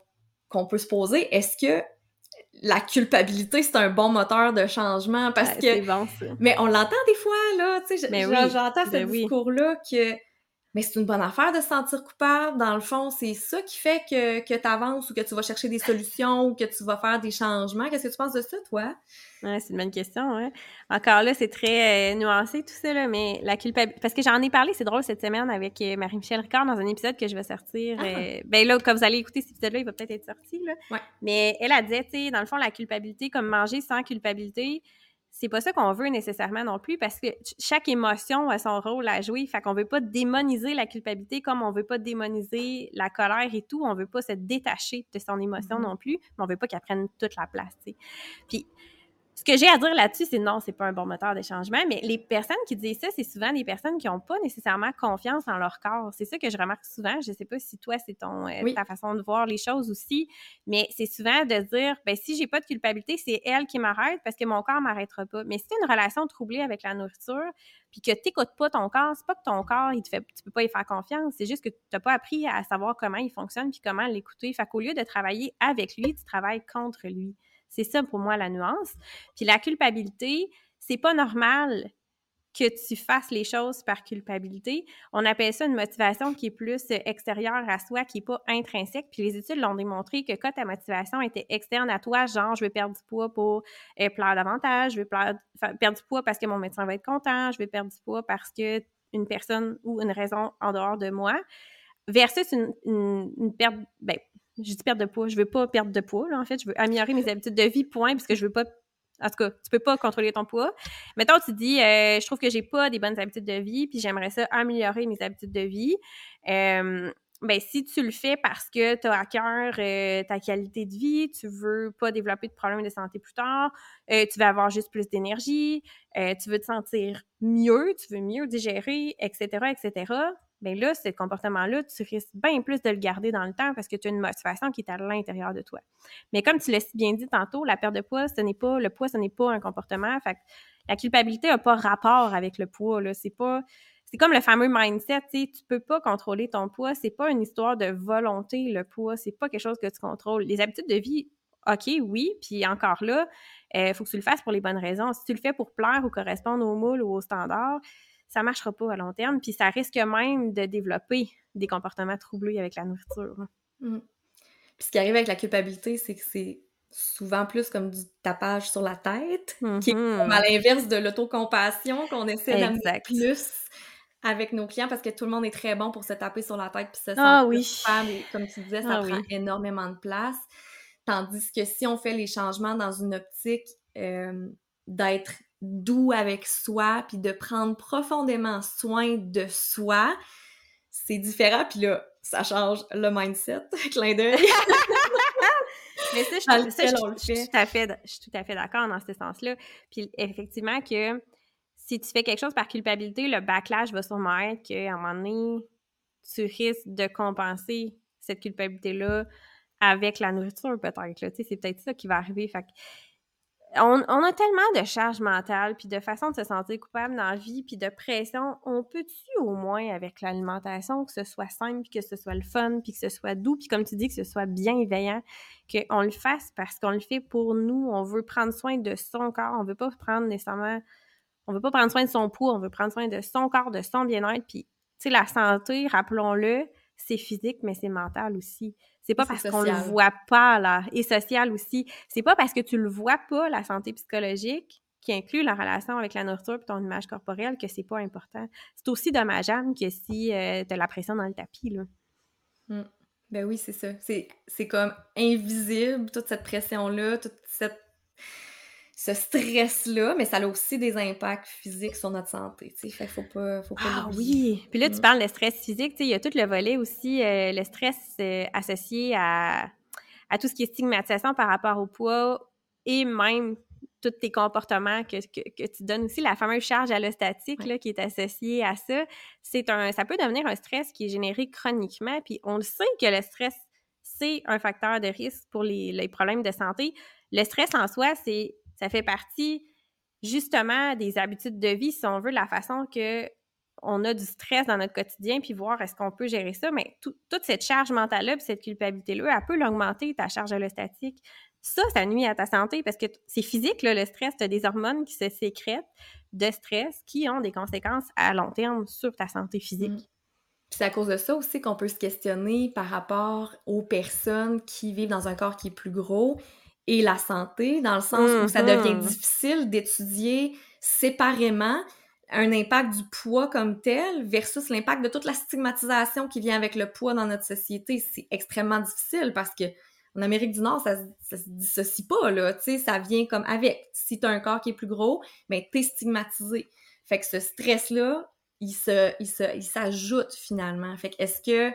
qu'on peut se poser. Est-ce que la culpabilité, c'est un bon moteur de changement parce que.
Bon,
mais on l'entend des fois, là, tu sais, j'entends ce ben discours-là que mais c'est une bonne affaire de se sentir coupable. Dans le fond, c'est ça qui fait que, que tu avances ou que tu vas chercher des solutions ou que tu vas faire des changements. Qu'est-ce que tu penses de ça, toi?
Ouais, c'est une bonne question. Ouais. Encore là, c'est très euh, nuancé tout ça, là, mais la culpabilité. Parce que j'en ai parlé, c'est drôle, cette semaine avec euh, Marie-Michel Ricard dans un épisode que je vais sortir. Ah. Euh, ben là, quand vous allez écouter cet épisode-là, il va peut-être être sorti. Là.
Ouais.
Mais elle a dit, tu sais, dans le fond, la culpabilité, comme manger sans culpabilité, c'est pas ça qu'on veut nécessairement non plus parce que chaque émotion a son rôle à jouer. Fait qu'on veut pas démoniser la culpabilité comme on veut pas démoniser la colère et tout. On veut pas se détacher de son émotion mm-hmm. non plus, mais on veut pas qu'elle prenne toute la place, Puis ce que j'ai à dire là-dessus, c'est non, c'est pas un bon moteur de changement, mais les personnes qui disent ça, c'est souvent des personnes qui n'ont pas nécessairement confiance en leur corps. C'est ça que je remarque souvent. Je sais pas si toi, c'est ton euh, ta façon de voir les choses aussi, mais c'est souvent de dire, ben si j'ai pas de culpabilité, c'est elle qui m'arrête parce que mon corps m'arrêtera pas. Mais si tu une relation troublée avec la nourriture, puis que tu n'écoutes pas ton corps, c'est pas que ton corps, il te fait, tu peux pas y faire confiance, c'est juste que tu n'as pas appris à savoir comment il fonctionne puis comment l'écouter. Fait qu'au lieu de travailler avec lui, tu travailles contre lui. C'est ça pour moi la nuance. Puis la culpabilité, c'est pas normal que tu fasses les choses par culpabilité. On appelle ça une motivation qui est plus extérieure à soi, qui n'est pas intrinsèque. Puis les études l'ont démontré que quand ta motivation était externe à toi, genre je vais perdre du poids pour euh, plaire davantage, je vais perdre, du poids parce que mon médecin va être content, je vais perdre du poids parce que une personne ou une raison en dehors de moi, versus une, une perte, ben, je dis perte de poids. Je veux pas perdre de poids, là, en fait. Je veux améliorer mes habitudes de vie, point, parce que je veux pas. En tout cas, tu peux pas contrôler ton poids. Mettons, tu dis, euh, je trouve que j'ai pas des bonnes habitudes de vie, puis j'aimerais ça améliorer mes habitudes de vie. Euh, ben, si tu le fais parce que tu as à cœur euh, ta qualité de vie, tu veux pas développer de problèmes de santé plus tard, tu veux avoir juste plus d'énergie, tu veux te sentir mieux, tu veux mieux digérer, etc., etc., bien là, ce comportement-là, tu risques bien plus de le garder dans le temps parce que tu as une motivation qui est à l'intérieur de toi. Mais comme tu l'as si bien dit tantôt, la perte de poids, ce n'est pas, le poids, ce n'est pas un comportement. Fait la culpabilité n'a pas rapport avec le poids, là. C'est pas, c'est comme le fameux mindset, tu tu peux pas contrôler ton poids. C'est pas une histoire de volonté, le poids. C'est pas quelque chose que tu contrôles. Les habitudes de vie, OK, oui, puis encore là, il euh, faut que tu le fasses pour les bonnes raisons. Si tu le fais pour plaire ou correspondre au moule ou au standard, ça marchera pas à long terme, puis ça risque même de développer des comportements troublés avec la nourriture.
Mmh. Puis ce qui arrive avec la culpabilité, c'est que c'est souvent plus comme du tapage sur la tête, qui est comme à l'inverse de l'autocompassion qu'on essaie d'amener plus avec nos clients parce que tout le monde est très bon pour se taper sur la tête puis se
ah, oui.
et comme tu disais, ça ah prend énormément de place. Tandis que si on fait les changements dans une optique euh, d'être doux avec soi, puis de prendre profondément soin de soi, c'est différent. Puis là, ça change le mindset, *laughs* clin d'œil. *laughs*
Mais ça, je, suis tout à fait, je suis tout à fait d'accord dans ce sens-là. Puis effectivement que si tu fais quelque chose par culpabilité, le backlash va sûrement être qu'à un moment donné, tu risques de compenser cette culpabilité-là avec la nourriture, peut-être. C'est peut-être ça qui va arriver. Fait on, a tellement de charge mentale, puis de façon de se sentir coupable dans la vie, puis de pression. On peut-tu au moins, avec l'alimentation, que ce soit simple, que ce soit le fun, puis que ce soit doux, puis comme tu dis, que ce soit bienveillant, qu'on le fasse parce qu'on le fait pour nous. On veut prendre soin de son corps. On veut pas prendre nécessairement... On veut pas prendre soin de son poids. On veut prendre soin de son corps, de son bien-être. Puis, tu sais, la santé, rappelons-le, c'est physique, mais c'est mental aussi. C'est pas parce qu'on le voit pas, là, et social aussi. C'est pas parce que tu le vois pas, la santé psychologique, qui inclut la relation avec la nourriture et ton image corporelle, que c'est pas important. C'est aussi dommageable que si euh, tu as la pression dans le tapis, là.
Mmh. Ben oui, c'est ça. C'est comme invisible, toute cette pression-là, toute cette ce stress-là, mais ça a aussi des impacts physiques sur notre santé, tu sais, fait faut pas, faut pas
Ah oui! Puis là, tu parles de stress physique, il y a tout le volet aussi, euh, le stress euh, associé à, à tout ce qui est stigmatisation par rapport au poids et même tous tes comportements que, que, tu donnes aussi, la fameuse charge allostatique là, qui est associée à ça, c'est un, ça peut devenir un stress qui est généré chroniquement. Puis on le sait que le stress, c'est un facteur de risque pour les, les problèmes de santé. Le stress en soi, c'est, ça fait partie justement des habitudes de vie, si on veut, la façon que on a du stress dans notre quotidien, puis voir est-ce qu'on peut gérer ça. Mais toute cette charge mentale-là, puis cette culpabilité-là, elle peut l'augmenter, ta charge allostatique. Ça, ça nuit à ta santé parce que c'est physique, le stress. Tu as des hormones qui se sécrètent de stress qui ont des conséquences à long terme sur ta santé physique. Mm.
c'est à cause de ça aussi qu'on peut se questionner par rapport aux personnes qui vivent dans un corps qui est plus gros et la santé, dans le sens où ça devient mm-hmm. difficile d'étudier séparément un impact du poids comme tel versus l'impact de toute la stigmatisation qui vient avec le poids dans notre société. C'est extrêmement difficile parce que en Amérique du Nord, ça, ça se dissocie pas, là, tu sais, ça vient comme avec. Si t'as un corps qui est plus gros, ben t'es stigmatisé. Fait que ce stress-là, il se, il se, il s'ajoute finalement. Fait que est-ce que,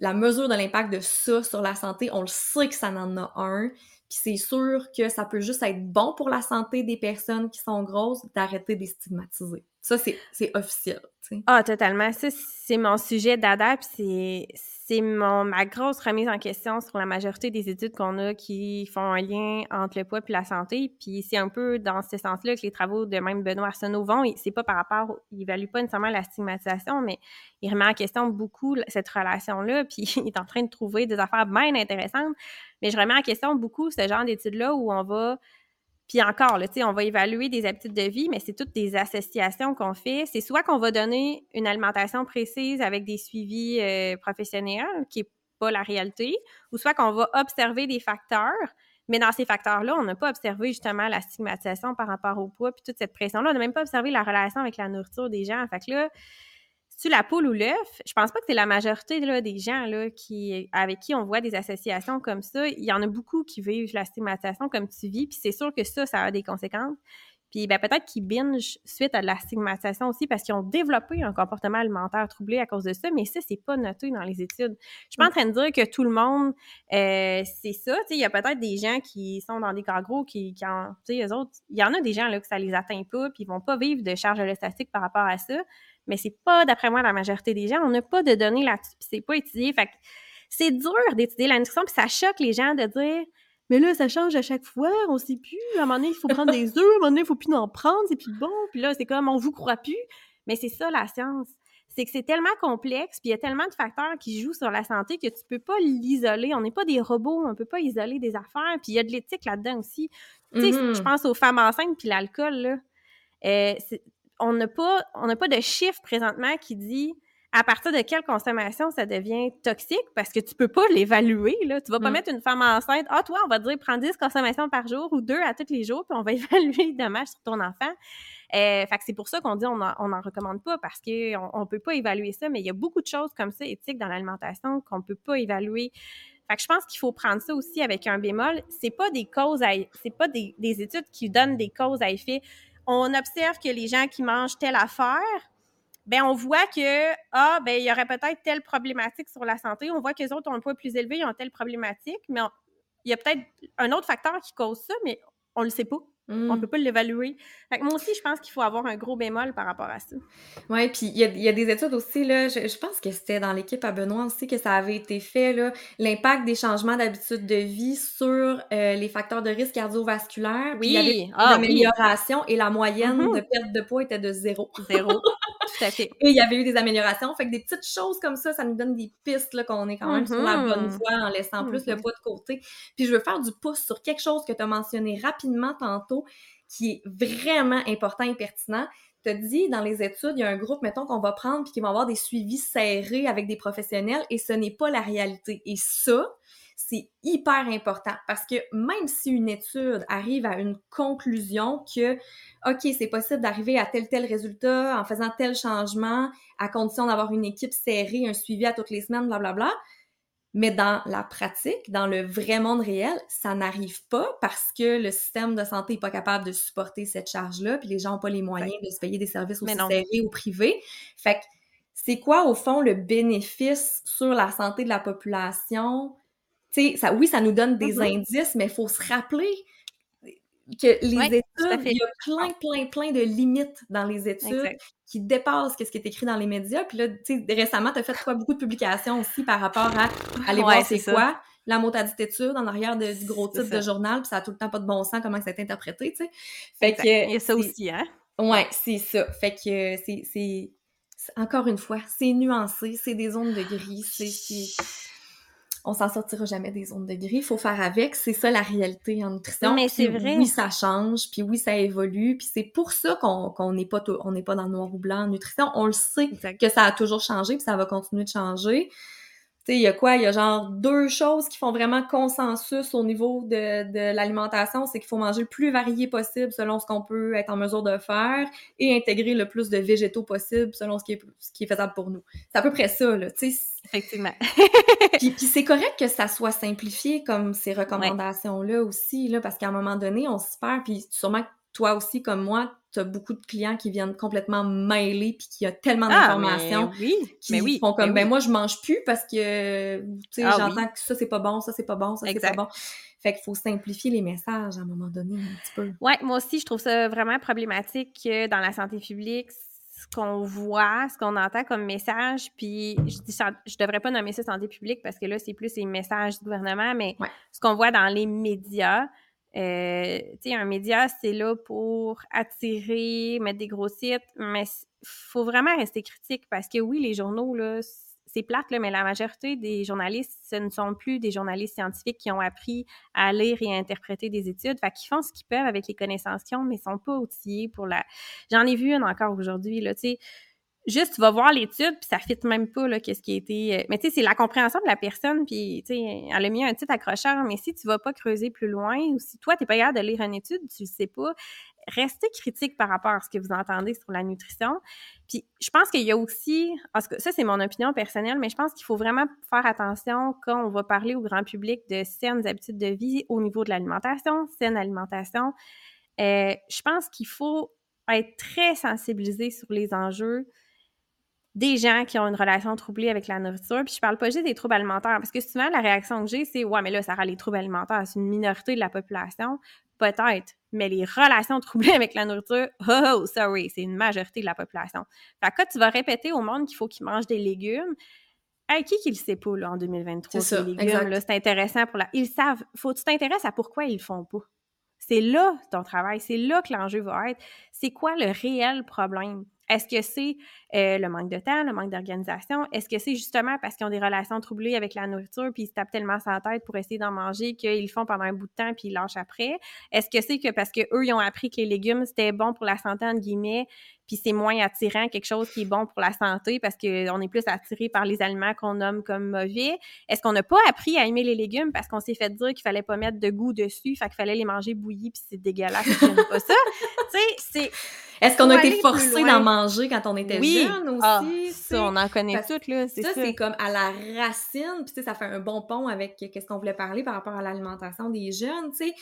la mesure de l'impact de ça sur la santé, on le sait que ça en a un, puis c'est sûr que ça peut juste être bon pour la santé des personnes qui sont grosses d'arrêter de stigmatiser. Ça, c'est officiel.
Ah, totalement. Ça, c'est mon sujet d'ada, c'est c'est ma grosse remise en question sur la majorité des études qu'on a qui font un lien entre le poids et la santé. Puis c'est un peu dans ce sens-là que les travaux de même Benoît Arsenault vont. C'est pas par rapport, il évalue pas nécessairement la stigmatisation, mais il remet en question beaucoup cette relation-là. *laughs* Puis il est en train de trouver des affaires bien intéressantes. Mais je remets en question beaucoup ce genre d'études-là où on va puis encore, on va évaluer des habitudes de vie, mais c'est toutes des associations qu'on fait. C'est soit qu'on va donner une alimentation précise avec des suivis euh, professionnels, qui n'est pas la réalité, ou soit qu'on va observer des facteurs, mais dans ces facteurs-là, on n'a pas observé justement la stigmatisation par rapport au poids, puis toute cette pression-là. On n'a même pas observé la relation avec la nourriture des gens. Fait que là, tu la poule ou l'œuf, je pense pas que c'est la majorité là, des gens là, qui, avec qui on voit des associations comme ça. Il y en a beaucoup qui vivent la stigmatisation comme tu vis, puis c'est sûr que ça, ça a des conséquences. Puis ben, peut-être qu'ils binge suite à de la stigmatisation aussi parce qu'ils ont développé un comportement alimentaire troublé à cause de ça, mais ça, c'est pas noté dans les études. Je suis pas en train de dire que tout le monde, euh, c'est ça. Il y a peut-être des gens qui sont dans des cas gros qui, qui en, eux autres, il y en a des gens là, que ça les atteint pas, puis ils vont pas vivre de charge statique par rapport à ça mais c'est pas, d'après moi, la majorité des gens. On n'a pas de données là-dessus, puis c'est pas étudié. Fait c'est dur d'étudier la nutrition, puis ça choque les gens de dire mais là, ça change à chaque fois, on sait plus. À un moment donné, il faut prendre des *laughs* œufs, à un moment donné, il faut plus en prendre, c'est plus bon. Puis là, c'est comme, on vous croit plus. Mais c'est ça, la science. C'est que c'est tellement complexe, puis il y a tellement de facteurs qui jouent sur la santé que tu peux pas l'isoler. On n'est pas des robots, on peut pas isoler des affaires. Puis il y a de l'éthique là-dedans aussi. Tu sais, mm-hmm. je pense aux femmes enceintes puis l'alcool, là. Euh, on n'a pas, on pas de chiffre présentement qui dit à partir de quelle consommation ça devient toxique parce que tu peux pas l'évaluer. Là. Tu vas pas mm. mettre une femme enceinte, ah, toi, on va te dire prends 10 consommations par jour ou deux à tous les jours, puis on va *laughs* évaluer les dommages sur ton enfant. Euh, fait que c'est pour ça qu'on dit on n'en recommande pas parce qu'on on peut pas évaluer ça, mais il y a beaucoup de choses comme ça éthiques dans l'alimentation qu'on peut pas évaluer. Fait que je pense qu'il faut prendre ça aussi avec un bémol. C'est pas des causes à, c'est pas des, des études qui donnent des causes à effet on observe que les gens qui mangent telle affaire, ben on voit que ah ben il y aurait peut-être telle problématique sur la santé, on voit que les autres ont un poids plus élevé, ils ont telle problématique, mais il y a peut-être un autre facteur qui cause ça, mais on le sait pas. On ne mm. peut pas l'évaluer. moi aussi, je pense qu'il faut avoir un gros bémol par rapport à ça.
Oui, puis il y a, des études aussi, là, je, pense que c'était dans l'équipe à Benoît aussi que ça avait été fait, l'impact des changements d'habitude de vie sur euh, les facteurs de risque cardiovasculaire. Oui, il y avait des ah, et la moyenne mm-hmm. de perte de poids était de zéro. *laughs*
Zéro. Tout à fait.
Et il y avait eu des améliorations. Fait que des petites choses comme ça, ça nous donne des pistes qu'on est quand même sur la bonne mm-hmm. voie en laissant plus le poids de côté. Puis je veux faire du pouce sur quelque chose que tu as mentionné rapidement tantôt qui est vraiment important et pertinent. te dit dans les études, il y a un groupe, mettons, qu'on va prendre puis qui va avoir des suivis serrés avec des professionnels et ce n'est pas la réalité. Et ça, c'est hyper important parce que même si une étude arrive à une conclusion que, OK, c'est possible d'arriver à tel tel résultat en faisant tel changement à condition d'avoir une équipe serrée, un suivi à toutes les semaines, blablabla, bla, bla, mais dans la pratique, dans le vrai monde réel, ça n'arrive pas parce que le système de santé n'est pas capable de supporter cette charge-là, puis les gens n'ont pas les moyens de se payer des services aussi serrés ou privés. Fait que c'est quoi, au fond, le bénéfice sur la santé de la population? Tu sais, ça, oui, ça nous donne des mm-hmm. indices, mais il faut se rappeler que les études, il y a plein, plein, plein de limites dans les études qui dépassent ce qui est écrit dans les médias. Puis là, tu sais, récemment, tu as fait quoi, beaucoup de publications aussi par rapport à aller voir c'est quoi la motadite étude en arrière de, du gros titre de journal, puis ça a tout le temps pas de bon sens comment ça a été interprété, tu sais.
Fait que... Il y a ça aussi, hein?
Ouais, c'est ça. Fait que c'est... Encore une fois, c'est nuancé, c'est des zones de gris, c'est on s'en sortira jamais des zones de gris. Il faut faire avec. C'est ça la réalité en nutrition.
Mais c'est vrai.
Oui, ça change, puis oui, ça évolue, puis c'est pour ça qu'on n'est pas on n'est pas dans le noir ou blanc en nutrition. On le sait que ça a toujours changé, puis ça va continuer de changer il y a quoi? Il y a genre deux choses qui font vraiment consensus au niveau de, de l'alimentation. C'est qu'il faut manger le plus varié possible selon ce qu'on peut être en mesure de faire et intégrer le plus de végétaux possible selon ce qui est, ce qui est faisable pour nous. C'est à peu près ça, là. Tu sais.
Effectivement. *laughs*
puis, puis c'est correct que ça soit simplifié comme ces recommandations-là aussi, là, parce qu'à un moment donné, on se perd, puis sûrement toi aussi, comme moi, tu as beaucoup de clients qui viennent complètement mêlés puis qui a tellement ah, d'informations
oui,
qui
oui,
font comme ben moi je mange plus parce que tu sais ah j'entends que ça c'est pas bon, ça c'est pas bon, ça c'est pas bon. Fait qu'il faut simplifier les messages à un moment donné un petit peu.
Ouais, moi aussi je trouve ça vraiment problématique que dans la santé publique ce qu'on voit, ce qu'on entend comme message, puis je dis je devrais pas nommer ça santé publique parce que là c'est plus les messages du gouvernement, mais ce qu'on voit dans les médias, euh, un média, c'est là pour attirer, mettre des gros sites, mais faut vraiment rester critique parce que oui, les journaux, là, c'est plate, là, mais la majorité des journalistes, ce ne sont plus des journalistes scientifiques qui ont appris à lire et à interpréter des études. Fait qu'ils font ce qu'ils peuvent avec les connaissances qu'ils ont, mais ils sont pas outillés pour la... J'en ai vu une encore aujourd'hui, là, tu sais juste tu vas voir l'étude puis ça fit même pas là qu'est-ce qui a été euh, mais tu sais c'est la compréhension de la personne puis tu sais elle a mis un titre accrocheur mais si tu vas pas creuser plus loin ou si toi t'es pas capable de lire une étude tu le sais pas restez critique par rapport à ce que vous entendez sur la nutrition. Puis je pense qu'il y a aussi parce que ça c'est mon opinion personnelle mais je pense qu'il faut vraiment faire attention quand on va parler au grand public de saines habitudes de vie au niveau de l'alimentation saine alimentation. Euh, je pense qu'il faut être très sensibilisé sur les enjeux des gens qui ont une relation troublée avec la nourriture. Puis je parle pas juste des troubles alimentaires, parce que souvent, la réaction que j'ai, c'est « Ouais, mais là, ça rend les troubles alimentaires, c'est une minorité de la population. » Peut-être, mais les relations troublées avec la nourriture, oh, oh sorry, c'est une majorité de la population. Fait que quand tu vas répéter au monde qu'il faut qu'ils mangent des légumes, hey, qui qui le sait pas, là, en 2023,
c'est
les légumes, là, c'est intéressant pour la... Ils savent, faut que tu t'intéresses à pourquoi ils le font pas. C'est là ton travail, c'est là que l'enjeu va être. C'est quoi le réel problème? Est-ce que c'est euh, le manque de temps, le manque d'organisation? Est-ce que c'est justement parce qu'ils ont des relations troublées avec la nourriture puis ils se tapent tellement sa tête pour essayer d'en manger qu'ils le font pendant un bout de temps puis ils lâchent après? Est-ce que c'est que parce qu'eux, ils ont appris que les légumes, c'était bon pour la santé, entre guillemets, puis c'est moins attirant quelque chose qui est bon pour la santé parce qu'on est plus attiré par les aliments qu'on nomme comme mauvais? Est-ce qu'on n'a pas appris à aimer les légumes parce qu'on s'est fait dire qu'il fallait pas mettre de goût dessus, fait qu'il fallait les manger bouillis puis c'est dégueulasse, pas ça? *laughs* tu sais, c'est
est-ce qu'on a été forcé d'en manger quand on était jeune ah, aussi?
ça, on en connaît toutes, là, c'est ça.
c'est comme à la racine, puis ça fait un bon pont avec qu'est-ce qu'on voulait parler par rapport à l'alimentation des jeunes, tu sais.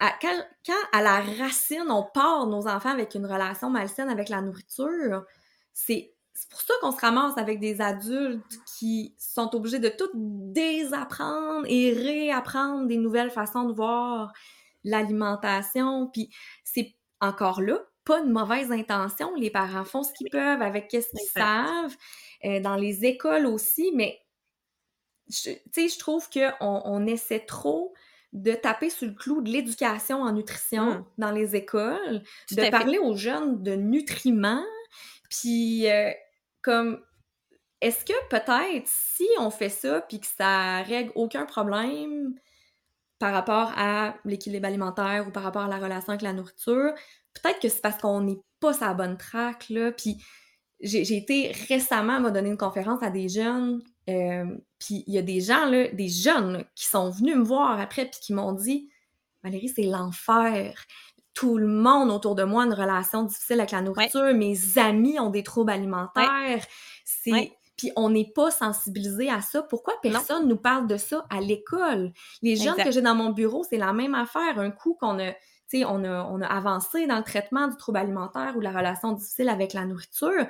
Quand, quand, à la racine, on part nos enfants avec une relation malsaine avec la nourriture, c'est pour ça qu'on se ramasse avec des adultes qui sont obligés de tout désapprendre et réapprendre des nouvelles façons de voir l'alimentation. Puis c'est encore là, pas de mauvaise intention. Les parents font ce qu'ils peuvent avec ce qu'ils savent. Euh, dans les écoles aussi, mais tu sais, je trouve qu'on on essaie trop de taper sur le clou de l'éducation en nutrition mmh. dans les écoles, de parler aux jeunes de nutriments, puis euh, comme est-ce que peut-être si on fait ça puis que ça règle aucun problème par rapport à l'équilibre alimentaire ou par rapport à la relation avec la nourriture, peut-être que c'est parce qu'on n'est pas sa bonne traque, là. Puis j'ai été récemment, m'a donné une conférence à des jeunes, euh, puis il y a des gens, là, des jeunes, qui sont venus me voir après, puis qui m'ont dit Valérie, c'est l'enfer. Tout le monde autour de moi a une relation difficile avec la nourriture. Mes amis ont des troubles alimentaires. C'est puis on n'est pas sensibilisé à ça. Pourquoi personne nous parle de ça à l'école? Les jeunes que j'ai dans mon bureau, c'est la même affaire. Un coup qu'on a, on a, on a avancé dans le traitement du trouble alimentaire ou la relation difficile avec la nourriture,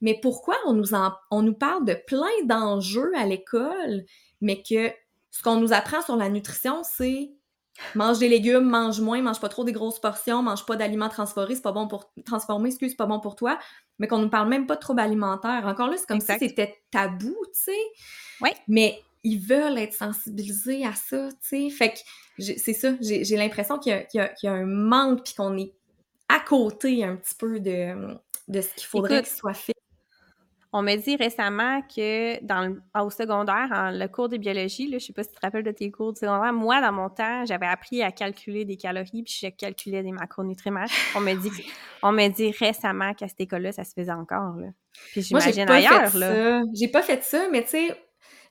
mais pourquoi on nous, on nous parle de plein d'enjeux à l'école, mais que ce qu'on nous apprend sur la nutrition, c'est mange des légumes, mange moins, mange pas trop des grosses portions, mange pas d'aliments transformés, c'est pas bon pour transformer, excuse, c'est pas bon pour toi, mais qu'on nous parle même pas de troubles alimentaires. Encore là, c'est comme si c'était tabou, tu sais.
Oui.
Mais ils veulent être sensibilisés à ça, tu sais. Fait que c'est ça, j'ai l'impression qu'il y, y, a un manque puis qu'on est à côté un petit peu de, de ce qu'il faudrait qu'il soit fait.
On m'a dit récemment que dans le, au secondaire, en, le cours de biologie, là, je sais pas si tu te rappelles de tes cours de secondaire, moi, dans mon temps, j'avais appris à calculer des calories, puis je calculais des macronutriments. On m'a dit, on dit récemment qu'à cette école-là, ça se faisait encore. Là. Puis j'imagine ailleurs.
J'ai pas fait ça, mais tu sais,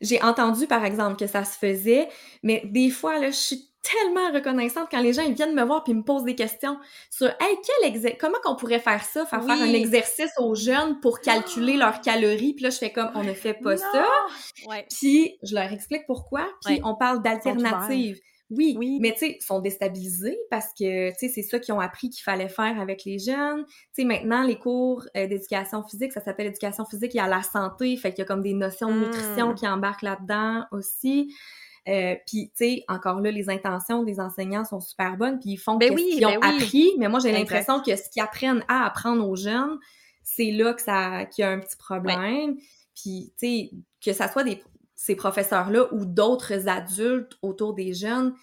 j'ai entendu, par exemple, que ça se faisait, mais des fois, là, je suis tellement reconnaissante quand les gens ils viennent me voir puis me posent des questions sur hey quel comment qu'on pourrait faire ça? Faire faire un exercice aux jeunes pour calculer leurs calories puis là je fais comme on ne fait pas ça puis je leur explique pourquoi puis on parle d'alternatives oui, oui, mais tu sais, sont déstabilisés parce que, tu sais, c'est ça qu'ils ont appris qu'il fallait faire avec les jeunes. Tu sais, maintenant, les cours euh, d'éducation physique, ça s'appelle éducation physique, il y a la santé, fait qu'il y a comme des notions de nutrition mmh. qui embarquent là-dedans aussi. Euh, puis, tu sais, encore là, les intentions des enseignants sont super bonnes, puis ils font ben ce qu'ils ont ben appris, mais moi, j'ai l'impression que ce qu'ils apprennent à apprendre aux jeunes, c'est là que ça qu'il y a un petit problème. Puis, tu sais, que ça soit des, ces professeurs-là ou d'autres adultes autour des jeunes,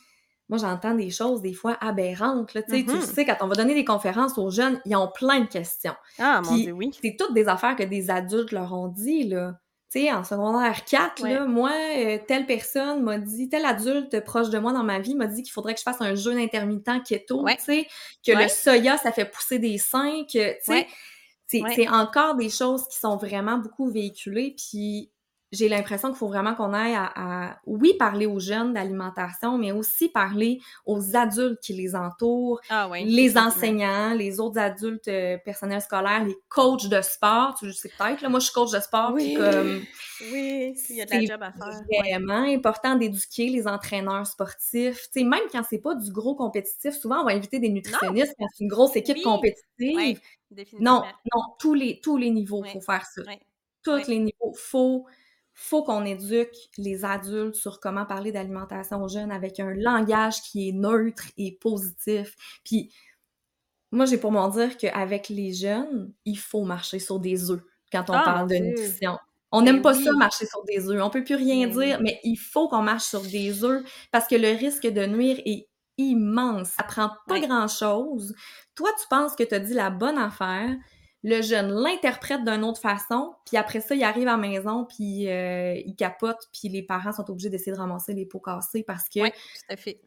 moi, j'entends des choses des fois aberrantes. Là, Tu mm-hmm. sais, quand on va donner des conférences aux jeunes, ils ont plein de questions.
Ah, mon Dieu, oui.
C'est toutes des affaires que des adultes leur ont dit, là tu sais, en secondaire 4, là, moi, euh, telle personne m'a dit, tel adulte proche de moi dans ma vie m'a dit qu'il faudrait que je fasse un jeûne intermittent keto, tu sais, que le soya, ça fait pousser des seins, que, tu sais, c'est encore des choses qui sont vraiment beaucoup véhiculées, puis j'ai l'impression qu'il faut vraiment qu'on aille à, oui, parler aux jeunes d'alimentation, mais aussi parler aux adultes qui les entourent,
ah
les enseignants, les autres adultes euh, personnels scolaires, les coachs de sport. Tu sais peut-être, là, moi, je suis coach de sport,
oui. comme... Oui, il y a de la job à faire.
C'est vraiment important d'éduquer les entraîneurs sportifs. Tu sais, même quand c'est pas du gros compétitif, souvent, on va inviter des nutritionnistes quand c'est une grosse équipe compétitive. non, non, tous les, tous les niveaux, il faut faire ça. Tous les niveaux, faut faut qu'on éduque les adultes sur comment parler d'alimentation aux jeunes avec un langage qui est neutre et positif. Puis moi, j'ai pour m'en dire qu'avec les jeunes, il faut marcher sur des œufs quand on ah, parle de nutrition. On n'aime pas ça marcher sur des œufs. On peut plus rien dire, mais il faut qu'on marche sur des œufs parce que le risque de nuire est immense. Ça prend pas grand-chose. Toi, tu penses que tu as dit la bonne affaire, le jeune l'interprète d'une autre façon, puis après ça, il arrive à la maison, puis euh, il capote, puis les parents sont obligés d'essayer de ramasser les pots cassés parce que